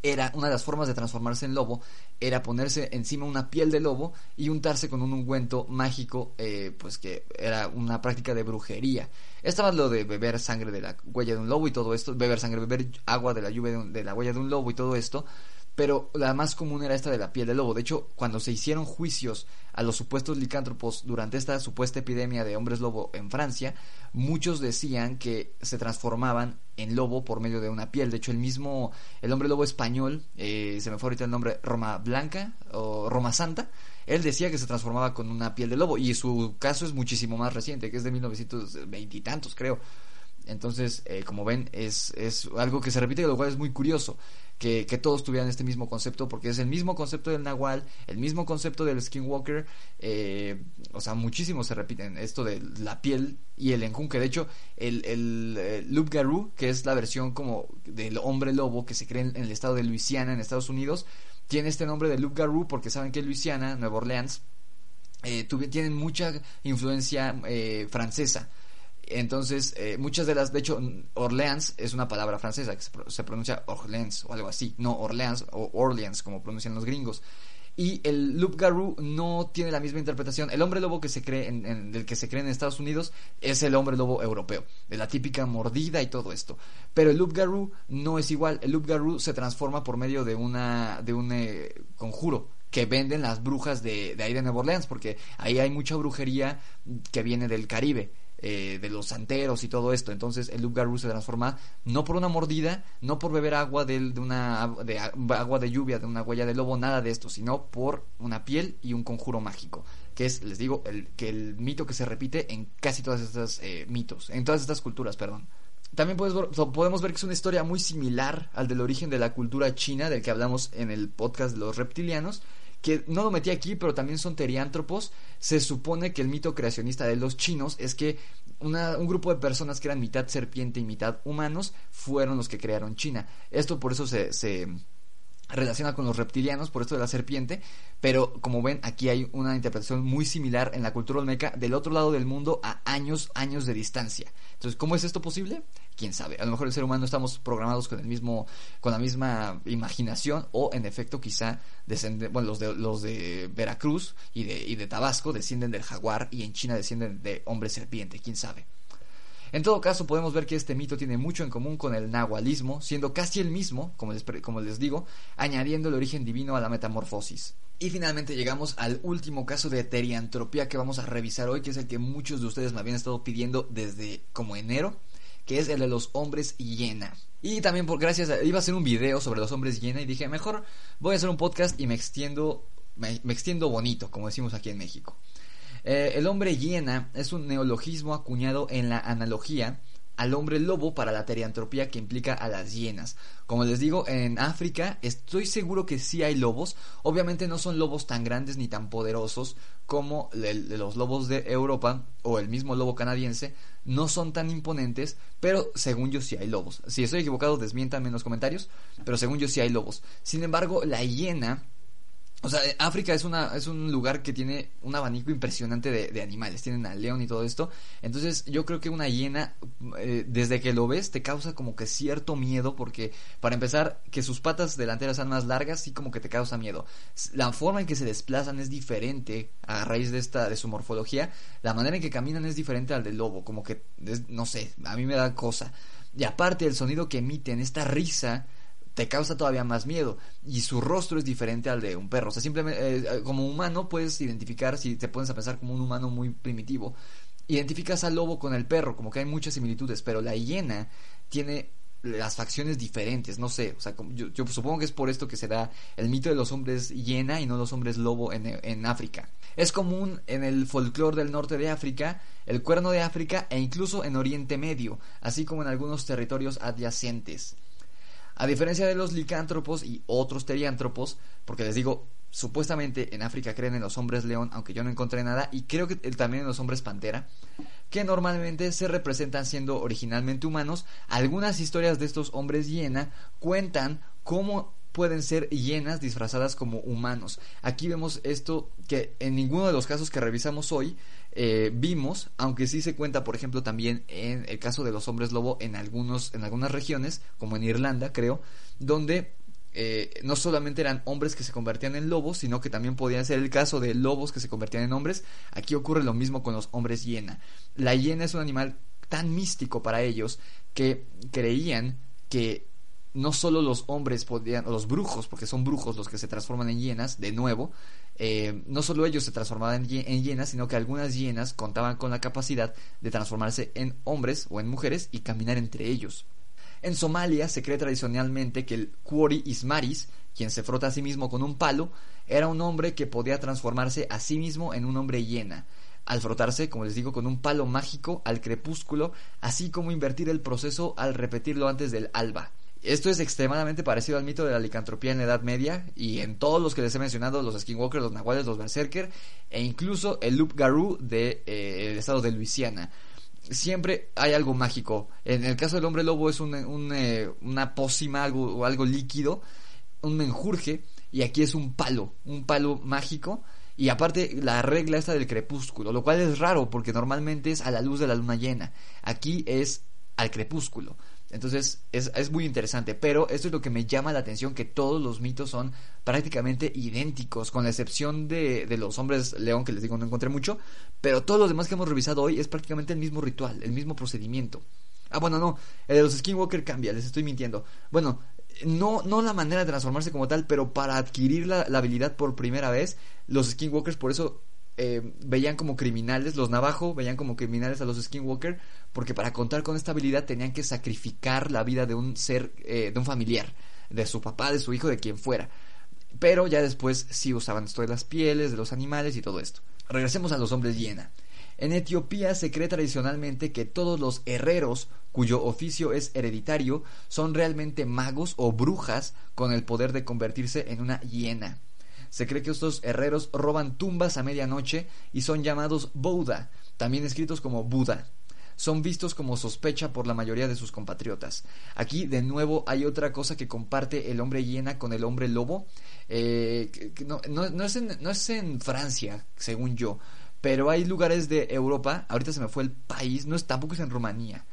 era una de las formas de transformarse en lobo era ponerse encima una piel de lobo y untarse con un ungüento mágico eh, pues que era una práctica de brujería. Estaba lo de beber sangre de la huella de un lobo y todo esto beber sangre beber agua de la lluvia de la huella de un lobo y todo esto pero la más común era esta de la piel de lobo. De hecho, cuando se hicieron juicios a los supuestos licántropos durante esta supuesta epidemia de hombres lobo en Francia, muchos decían que se transformaban en lobo por medio de una piel. De hecho, el mismo, el hombre lobo español, eh, se me fue ahorita el nombre, Roma Blanca o Roma Santa, él decía que se transformaba con una piel de lobo y su caso es muchísimo más reciente, que es de 1920 y tantos, creo. Entonces, eh, como ven, es, es algo que se repite, lo cual es muy curioso que, todos tuvieran este mismo concepto, porque es el mismo concepto del Nahual, el mismo concepto del Skinwalker, eh, o sea, muchísimos se repiten, esto de la piel y el enjunque. De hecho, el, el, el Garou, que es la versión como del hombre lobo que se cree en, el estado de Luisiana, en Estados Unidos, tiene este nombre de Loup Garou porque saben que Luisiana, Nueva Orleans, eh, tienen mucha influencia eh, francesa. Entonces, eh, muchas de las, de hecho, Orleans es una palabra francesa que se, pronuncia Orleans o algo así, no Orleans o Orleans como pronuncian los gringos. Y el loup garou no tiene la misma interpretación. El hombre lobo que se cree en, del que se cree en Estados Unidos es el hombre lobo europeo, de la típica mordida y todo esto. Pero el loup garou no es igual. El loup garou se transforma por medio de una de un eh, conjuro que venden las brujas de, de ahí de Nueva Orleans, porque ahí hay mucha brujería que viene del Caribe eh, de los santeros y todo esto. Entonces el Loup se transforma no por una mordida, no por beber agua de, una de, agua de lluvia, de una huella de lobo, nada de esto, sino por una piel y un conjuro mágico. Que es, les digo, el, que el mito que se repite en casi todas estas eh, mitos, en todas estas culturas, perdón. También podemos ver que es una historia muy similar al del origen de la cultura china del que hablamos en el podcast de los reptilianos, que no lo metí aquí, pero también son teriántropos. Se supone que el mito creacionista de los chinos es que un grupo de personas que eran mitad serpiente y mitad humanos fueron los que crearon China. Esto por eso se, se relaciona con los reptilianos, por esto de la serpiente, pero como ven, aquí hay una interpretación muy similar en la cultura olmeca del otro lado del mundo a años, años de distancia. Entonces, ¿cómo es esto posible? Quién sabe. A lo mejor el ser humano estamos programados con el mismo, con la misma imaginación, o en efecto, quizá descenden, bueno, los de, los de Veracruz y de, y de Tabasco descienden del jaguar y en China descienden de hombre serpiente, quién sabe. En todo caso, podemos ver que este mito tiene mucho en común con el nahualismo, siendo casi el mismo, como les, digo, añadiendo el origen divino a la metamorfosis. Y finalmente llegamos al último caso de teriantropía que vamos a revisar hoy, que es el que muchos de ustedes me habían estado pidiendo desde como enero, que es el de los hombres hiena. Y también por gracias a, iba a hacer un video sobre los hombres hiena y dije, mejor voy a hacer un podcast y me extiendo me extiendo bonito, como decimos aquí en México. Eh, el hombre hiena es un neologismo acuñado en la analogía al hombre lobo para la teriantropía que implica a las hienas. Como les digo, en África estoy seguro que sí hay lobos. Obviamente no son lobos tan grandes ni tan poderosos como los lobos de Europa o el mismo lobo canadiense. No son tan imponentes, pero según yo sí hay lobos. Si estoy equivocado, desmiéntanme en los comentarios, pero según yo sí hay lobos. Sin embargo, la hiena o sea, África es, una, es un lugar que tiene un abanico impresionante de, animales. Tienen al león y todo esto. Entonces, yo creo que una hiena, eh, desde que lo ves, te causa como que cierto miedo. Porque, para empezar, que sus patas delanteras sean más largas, sí como que te causa miedo. La forma en que se desplazan es diferente a raíz de esta, de su morfología. La manera en que caminan es diferente al del lobo. Como que, no sé, a mí me da cosa. Y aparte, el sonido que emiten, esta risa te causa todavía más miedo y su rostro es diferente al de un perro. O sea, simplemente eh, eh, como humano puedes identificar, si te pones a pensar como un humano muy primitivo, identificas al lobo con el perro, como que hay muchas similitudes, pero la hiena tiene las facciones diferentes, no sé, o sea, yo, supongo que es por esto que se da el mito de los hombres hiena y no los hombres lobo en, en África. Es común en el folclore del norte de África, el cuerno de África e incluso en Oriente Medio, así como en algunos territorios adyacentes. A diferencia de los licántropos y otros teriántropos, porque les digo, supuestamente en África creen en los hombres león, aunque yo no encontré nada, y creo que también en los hombres pantera, que normalmente se representan siendo originalmente humanos, algunas historias de estos hombres hiena cuentan cómo pueden ser hienas disfrazadas como humanos. Aquí vemos esto que en ninguno de los casos que revisamos hoy eh, vimos, aunque sí se cuenta, por ejemplo, también en el caso de los hombres lobo en, algunos, en algunas regiones, como en Irlanda, creo, donde eh, no solamente eran hombres que se convertían en lobos, sino que también podían ser el caso de lobos que se convertían en hombres. Aquí ocurre lo mismo con los hombres hiena. La hiena es un animal tan místico para ellos que creían que no solo los hombres podían, o los brujos, porque son brujos los que se transforman en hienas, de nuevo, eh, no solo ellos se transformaban en hienas, sino que algunas hienas contaban con la capacidad de transformarse en hombres o en mujeres y caminar entre ellos. En Somalia se cree tradicionalmente que el Quori Ismaris, quien se frota a sí mismo con un palo, era un hombre que podía transformarse a sí mismo en un hombre hiena, al frotarse, como les digo, con un palo mágico al crepúsculo, así como invertir el proceso al repetirlo antes del alba. Esto es extremadamente parecido al mito de la licantropía en la Edad Media y en todos los que les he mencionado, los skinwalkers, los nahuales, los berserker e incluso el loop garou del de, eh, estado de Luisiana. Siempre hay algo mágico. En el caso del hombre lobo es eh, una pócima, algo, o algo líquido, un menjurje, y aquí es un palo, un palo mágico. Y aparte la regla esta del crepúsculo, lo cual es raro porque normalmente es a la luz de la luna llena. Aquí es al crepúsculo. Entonces es, muy interesante, pero esto es lo que me llama la atención, que todos los mitos son prácticamente idénticos, con la excepción de, de, los hombres león, que les digo no encontré mucho, pero todos los demás que hemos revisado hoy es prácticamente el mismo ritual, el mismo procedimiento. Ah, bueno, no, el de los Skinwalker cambia, les estoy mintiendo. Bueno, no, no la manera de transformarse como tal, pero para adquirir la, la habilidad por primera vez, los Skinwalkers por eso eh, veían como criminales, los Navajo veían como criminales a los Skinwalker, porque para contar con esta habilidad tenían que sacrificar la vida de un ser, eh, de un familiar, de su papá, de su hijo, de quien fuera. Pero ya después sí usaban esto de las pieles, de los animales y todo esto. Regresemos a los hombres hiena. En Etiopía se cree tradicionalmente que todos los herreros, cuyo oficio es hereditario, son realmente magos o brujas con el poder de convertirse en una hiena. Se cree que estos herreros roban tumbas a medianoche y son llamados Bouddha, también escritos como Buda son vistos como sospecha por la mayoría de sus compatriotas. Aquí, de nuevo, hay otra cosa que comparte el hombre hiena con el hombre lobo. Eh, no, es en, no es en Francia, según yo, pero hay lugares de Europa, ahorita se me fue el país, no es tampoco es en Rumanía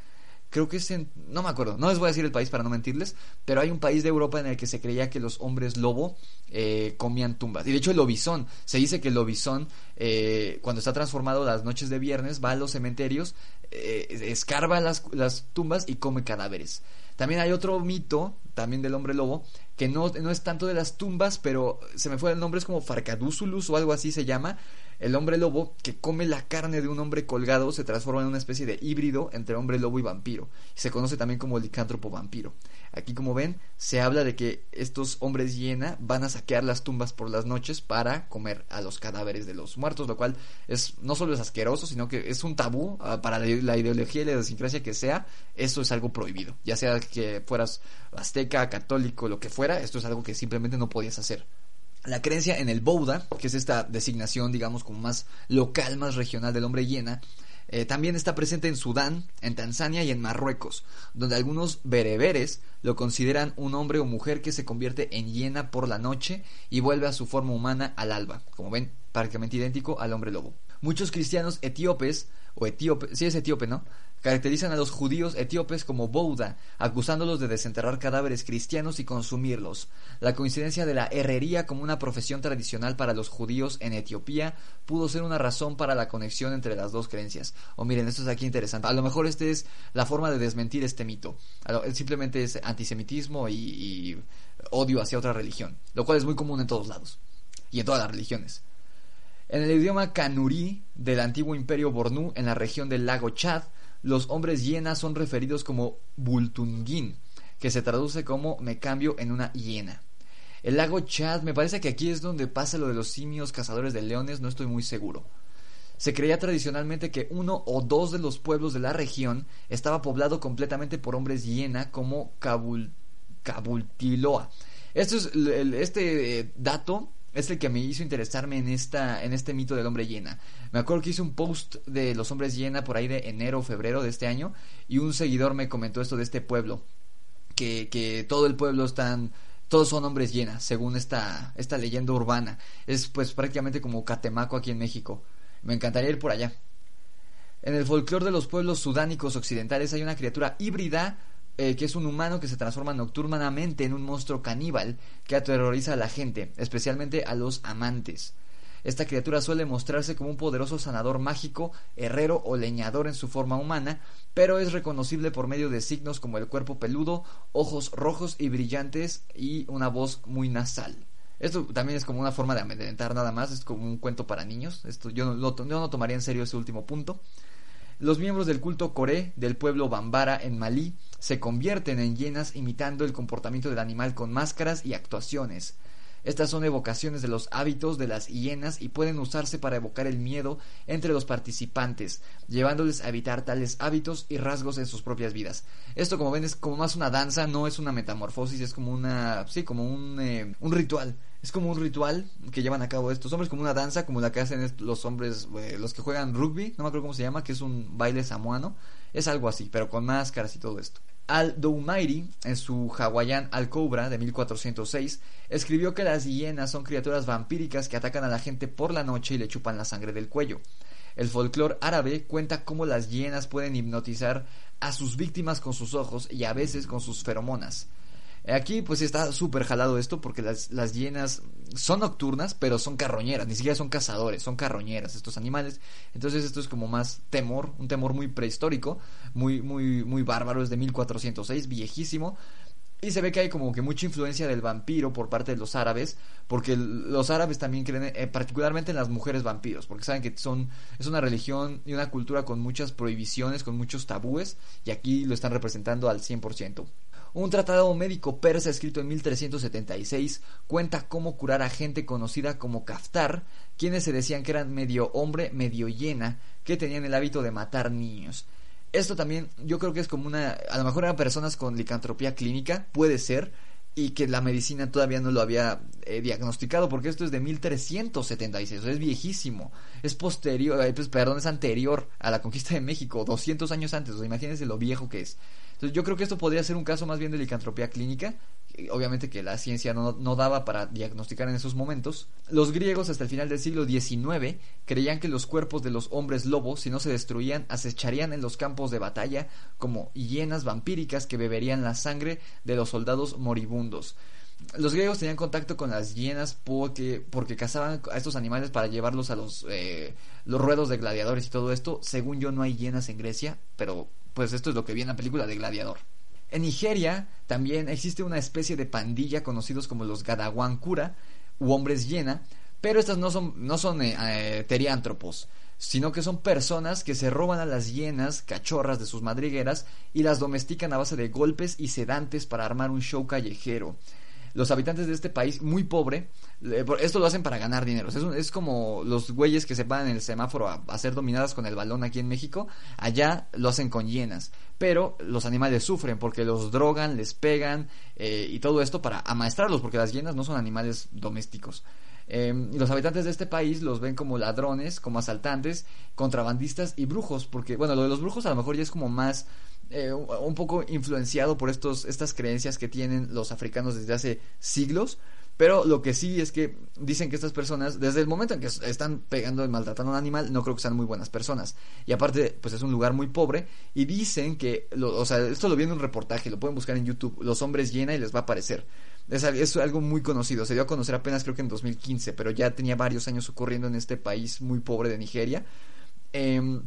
creo que es en, no me acuerdo, no les voy a decir el país para no mentirles, pero hay un país de Europa en el que se creía que los hombres lobo eh, comían tumbas. Y de hecho el lobizón, se dice que el lobizón, eh, cuando está transformado las noches de viernes, va a los cementerios, eh, escarba las, las tumbas y come cadáveres. También hay otro mito, también del hombre lobo, que no, no es tanto de las tumbas, pero se me fue el nombre, es como Farcadúsulus o algo así se llama, el hombre lobo, que come la carne de un hombre colgado, se transforma en una especie de híbrido entre hombre lobo y vampiro. Se conoce también como licántropo vampiro. Aquí, como ven, se habla de que estos hombres hiena van a saquear las tumbas por las noches para comer a los cadáveres de los muertos, lo cual es no solo es asqueroso, sino que es un tabú ah, para la ideología y la idiosincrasia que sea. Esto es algo prohibido. Ya sea que fueras azteca, católico, lo que fuera, esto es algo que simplemente no podías hacer. La creencia en el Bouddha, que es esta designación, digamos, como más local, más regional del hombre hiena, eh, también está presente en Sudán, en Tanzania y en Marruecos, donde algunos bereberes lo consideran un hombre o mujer que se convierte en hiena por la noche y vuelve a su forma humana al alba, como ven, prácticamente idéntico al hombre lobo. Muchos cristianos etíopes, o etíope, sí es etíope, ¿no? caracterizan a los judíos etíopes como Bouda, acusándolos de desenterrar cadáveres cristianos y consumirlos. La coincidencia de la herrería como una profesión tradicional para los judíos en Etiopía pudo ser una razón para la conexión entre las dos creencias. O miren, esto es aquí interesante. A lo mejor esta es la forma de desmentir este mito. Simplemente es antisemitismo y odio hacia otra religión, lo cual es muy común en todos lados y en todas las religiones. En el idioma kanurí del antiguo imperio Bornu en la región del lago Chad, los hombres hienas son referidos como Bultungin, que se traduce como me cambio en una hiena. El lago Chad, me parece que aquí es donde pasa lo de los simios cazadores de leones, no estoy muy seguro. Se creía tradicionalmente que uno o dos de los pueblos de la región estaba poblado completamente por hombres hiena como Kabul, Kabultiloa. Este eh, dato es el que me hizo interesarme en esta en este mito del hombre hiena. Me acuerdo que hice un post de los hombres hiena por ahí de enero o febrero de este año y un seguidor me comentó esto de este pueblo que, que todo el pueblo están todos son hombres hiena, según esta esta leyenda urbana. Es pues prácticamente como Catemaco aquí en México. Me encantaría ir por allá. En el folclore de los pueblos sudánicos occidentales hay una criatura híbrida eh, que es un humano que se transforma nocturnamente en un monstruo caníbal que aterroriza a la gente, especialmente a los amantes. Esta criatura suele mostrarse como un poderoso sanador mágico, herrero o leñador en su forma humana, pero es reconocible por medio de signos como el cuerpo peludo, ojos rojos y brillantes y una voz muy nasal. Esto también es como una forma de amedrentar nada más, es como un cuento para niños. Esto yo no, yo no tomaría en serio ese último punto. Los miembros del culto Coré del pueblo Bambara en Malí se convierten en hienas imitando el comportamiento del animal con máscaras y actuaciones. Estas son evocaciones de los hábitos de las hienas y pueden usarse para evocar el miedo entre los participantes, llevándoles a evitar tales hábitos y rasgos en sus propias vidas. Esto, como ven, es como más una danza, no es una metamorfosis, es como una, sí, como un, eh, un ritual es como un ritual que llevan a cabo estos hombres, como una danza, como la que hacen los hombres, eh, los que juegan rugby, no me acuerdo cómo se llama, que es un baile samoano. Es algo así, pero con máscaras y todo esto. Al-Doumairi, en su Hawaiian Al-Cobra de 1406, escribió que las hienas son criaturas vampíricas que atacan a la gente por la noche y le chupan la sangre del cuello. El folclore árabe cuenta cómo las hienas pueden hipnotizar a sus víctimas con sus ojos y a veces con sus feromonas. Aquí pues está súper jalado esto porque las, las hienas son nocturnas, pero son carroñeras, ni siquiera son cazadores, son carroñeras estos animales. Entonces esto es como más temor, un temor muy prehistórico, muy, muy, muy bárbaro, es de 1406, viejísimo. Y se ve que hay como que mucha influencia del vampiro por parte de los árabes, porque los árabes también creen, eh, particularmente en las mujeres vampiros, porque saben que son es una religión y una cultura con muchas prohibiciones, con muchos tabúes, y aquí lo están representando al 100%. Un tratado médico persa escrito en 1376 cuenta cómo curar a gente conocida como Kaftar, quienes se decían que eran medio hombre, medio llena, que tenían el hábito de matar niños. Esto también yo creo que es como una... A lo mejor eran personas con licantropía clínica, puede ser, y que la medicina todavía no lo había eh, diagnosticado, porque esto es de 1376, es viejísimo, es posterior, eh, pues, perdón, es anterior a la conquista de México, 200 años antes, o imagínense lo viejo que es. Yo creo que esto podría ser un caso más bien de licantropía clínica, obviamente que la ciencia no, no, daba para diagnosticar en esos momentos. Los griegos hasta el final del siglo XIX creían que los cuerpos de los hombres lobos, si no se destruían, acecharían en los campos de batalla como hienas vampíricas que beberían la sangre de los soldados moribundos. Los griegos tenían contacto con las hienas porque, porque cazaban a estos animales para llevarlos a los, eh, los ruedos de gladiadores y todo esto. Según yo no hay hienas en Grecia, pero pues esto es lo que vi en la película de Gladiador. En Nigeria también existe una especie de pandilla conocidos como los Gadawankura u hombres hiena, pero estas no son, no son eh, eh, teriántropos, sino que son personas que se roban a las hienas cachorras de sus madrigueras y las domestican a base de golpes y sedantes para armar un show callejero los habitantes de este país muy pobre, esto lo hacen para ganar dinero. Es, es como los güeyes que se van en el semáforo a, ser dominadas con el balón aquí en México, allá lo hacen con hienas. Pero los animales sufren porque los drogan, les pegan eh, y todo esto para amaestrarlos, porque las hienas no son animales domésticos. Em, los habitantes de este país los ven como ladrones, como asaltantes, contrabandistas y brujos, porque, bueno, lo de los brujos a lo mejor ya es como más eh, un poco influenciado por estos, estas creencias que tienen los africanos desde hace siglos. Pero lo que sí es que dicen que estas personas, desde el momento en que están pegando y maltratando a un animal, no creo que sean muy buenas personas. Y aparte, pues es un lugar muy pobre. Y dicen que, o sea, esto lo vi en un reportaje, lo pueden buscar en YouTube, Los hombres llena y les va a aparecer. Es, es, algo muy conocido, se dio a conocer apenas creo que en 2015, pero ya tenía varios años ocurriendo en este país muy pobre de Nigeria. Eh,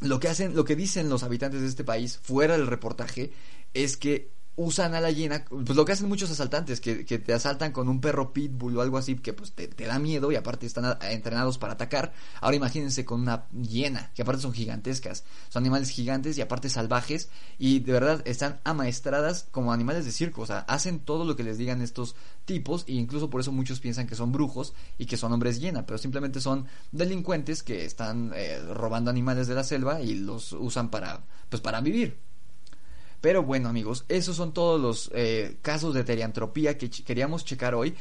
lo que hacen, lo que dicen los habitantes de este país fuera del reportaje es que usan a la hiena, pues lo que hacen muchos asaltantes, que, que te asaltan con un perro pitbull o algo así, que pues te, da miedo y aparte están entrenados para atacar. Ahora imagínense con una hiena, que aparte son gigantescas, son animales gigantes y aparte salvajes y de verdad están amaestradas como animales de circo, o sea, hacen todo lo que les digan estos tipos e incluso por eso muchos piensan que son brujos y que son hombres hiena, pero simplemente son delincuentes que están eh, robando animales de la selva y los usan para, pues para vivir. Pero bueno amigos, esos son todos los eh, casos de teriantropía que queríamos checar hoy.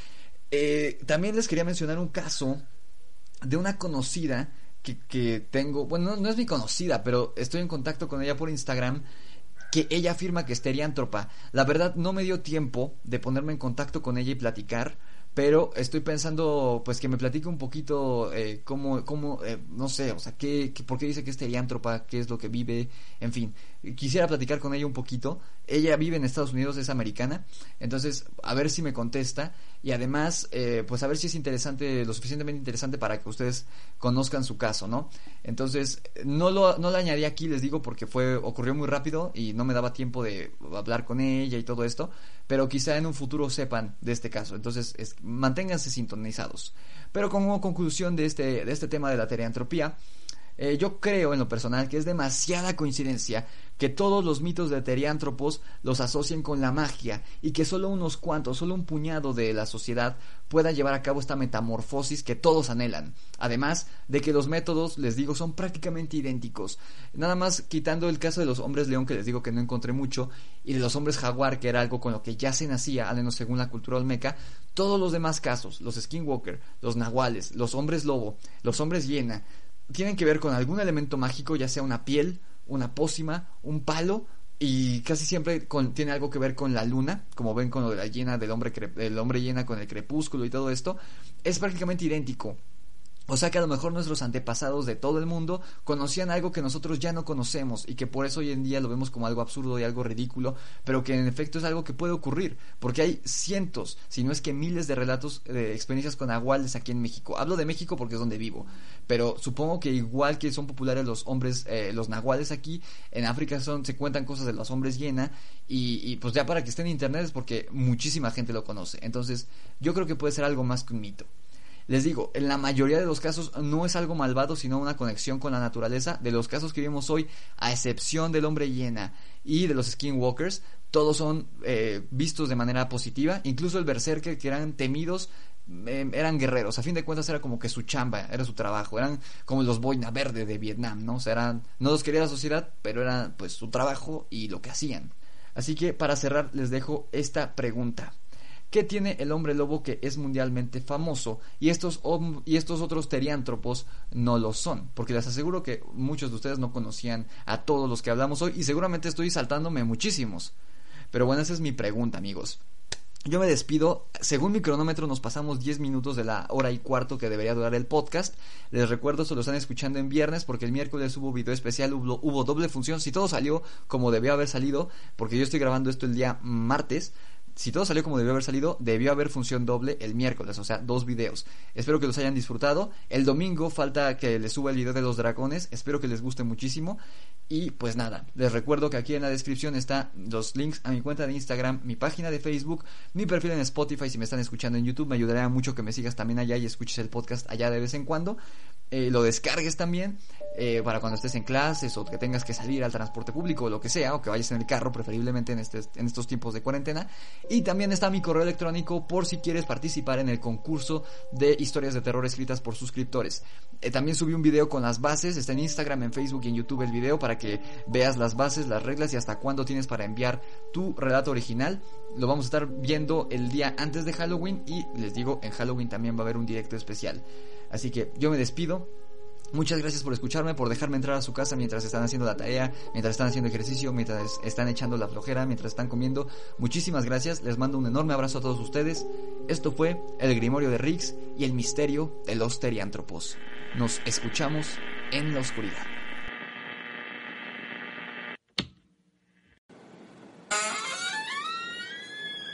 Eh, también les quería mencionar un caso de una conocida que, que tengo, bueno, no, es mi conocida, pero estoy en contacto con ella por Instagram que ella afirma que es teriantropa. La verdad no me dio tiempo de ponerme en contacto con ella y platicar, pero estoy pensando pues que me platique un poquito eh, cómo, cómo eh, no sé, o sea, qué, por qué dice que es teriántropa, qué es lo que vive, en fin, quisiera platicar con ella un poquito. Ella vive en Estados Unidos, es americana, entonces a ver si me contesta y además eh, pues a ver si es interesante, lo suficientemente interesante para que ustedes conozcan su caso, ¿no? Entonces no lo, no añadí aquí, les digo, porque fue ocurrió muy rápido y no me daba tiempo de hablar con ella y todo esto, pero quizá en un futuro sepan de este caso, entonces es, manténganse sintonizados. Pero como conclusión de este, de este tema de la teriantropía, eh, yo creo en lo personal que es demasiada coincidencia que todos los mitos de teriántropos los asocien con la magia y que solo unos cuantos, solo un puñado de la sociedad pueda llevar a cabo esta metamorfosis que todos anhelan. Además de que los métodos, les digo, son prácticamente idénticos. Nada más quitando el caso de los hombres león, que les digo que no encontré mucho, y de los hombres jaguar, que era algo con lo que ya se nacía, al menos según la cultura olmeca, todos los demás casos, los skinwalker, los nahuales, los hombres lobo, los hombres hiena, tienen que ver con algún elemento mágico, ya sea una piel, una pócima, un palo, y casi siempre tiene algo que ver con la luna, como ven con lo de la llena del hombre, del hombre llena con el crepúsculo y todo esto, es prácticamente idéntico. O sea que a lo mejor nuestros antepasados de todo el mundo conocían algo que nosotros ya no conocemos y que por eso hoy en día lo vemos como algo absurdo y algo ridículo, pero que en efecto es algo que puede ocurrir, porque hay cientos, si no es que miles de relatos de experiencias con aguales aquí en México. Hablo de México porque es donde vivo, pero supongo que igual que son populares los hombres, eh, los nahuales aquí, en África son, se cuentan cosas de los hombres llena y, y pues ya para que esté en internet es porque muchísima gente lo conoce. Entonces yo creo que puede ser algo más que un mito. Les digo, en la mayoría de los casos no es algo malvado, sino una conexión con la naturaleza. De los casos que vimos hoy, a excepción del hombre hiena y de los skinwalkers, todos son eh, vistos de manera positiva. Incluso el berserker, que eran temidos, em, eran guerreros. A fin de cuentas era como que su chamba, era su trabajo. Eran como los boina verde de Vietnam, ¿no? O sea, eran, no los quería la sociedad, pero era pues su trabajo y lo que hacían. Así que para cerrar les dejo esta pregunta. ¿Qué tiene el hombre lobo que es mundialmente famoso? Y estos, y estos otros teriántropos no lo son. Porque les aseguro que muchos de ustedes no conocían a todos los que hablamos hoy y seguramente estoy saltándome muchísimos. Pero bueno, esa es mi pregunta, amigos. Yo me despido. Según mi cronómetro, nos pasamos 10 minutos de la hora y cuarto que debería durar el podcast. Les recuerdo, se lo están escuchando en viernes porque el miércoles hubo video especial, hubo, hubo doble función. Si todo salió como debió haber salido, porque yo estoy grabando esto el día martes, si todo salió como debió haber salido, debió haber función doble el miércoles, o sea, dos videos. Espero que los hayan disfrutado. El domingo falta que les suba el video de los dragones, espero que les guste muchísimo. Y pues nada, les recuerdo que aquí en la descripción están los links a mi cuenta de Instagram, mi página de Facebook, mi perfil en Spotify si me están escuchando en YouTube. Me ayudaría mucho que me sigas también allá y escuches el podcast allá de vez en cuando. Eh, lo descargues también eh, para cuando estés en clases o que tengas que salir al transporte público o lo que sea, o que vayas en el carro, preferiblemente en, este, en estos tiempos de cuarentena. Y también está mi correo electrónico por si quieres participar en el concurso de historias de terror escritas por suscriptores. Eh, también subí un video con las bases, está en Instagram, en Facebook y en YouTube el video para que veas las bases, las reglas y hasta cuándo tienes para enviar tu relato original. Lo vamos a estar viendo el día antes de Halloween y les digo, en Halloween también va a haber un directo especial. Así que yo me despido. Muchas gracias por escucharme, por dejarme entrar a su casa mientras están haciendo la tarea, mientras están haciendo ejercicio, mientras están echando la flojera, mientras están comiendo. Muchísimas gracias, les mando un enorme abrazo a todos ustedes. Esto fue El Grimorio de Riggs y el misterio de los teriántropos. Nos escuchamos en la oscuridad. Uh-huh.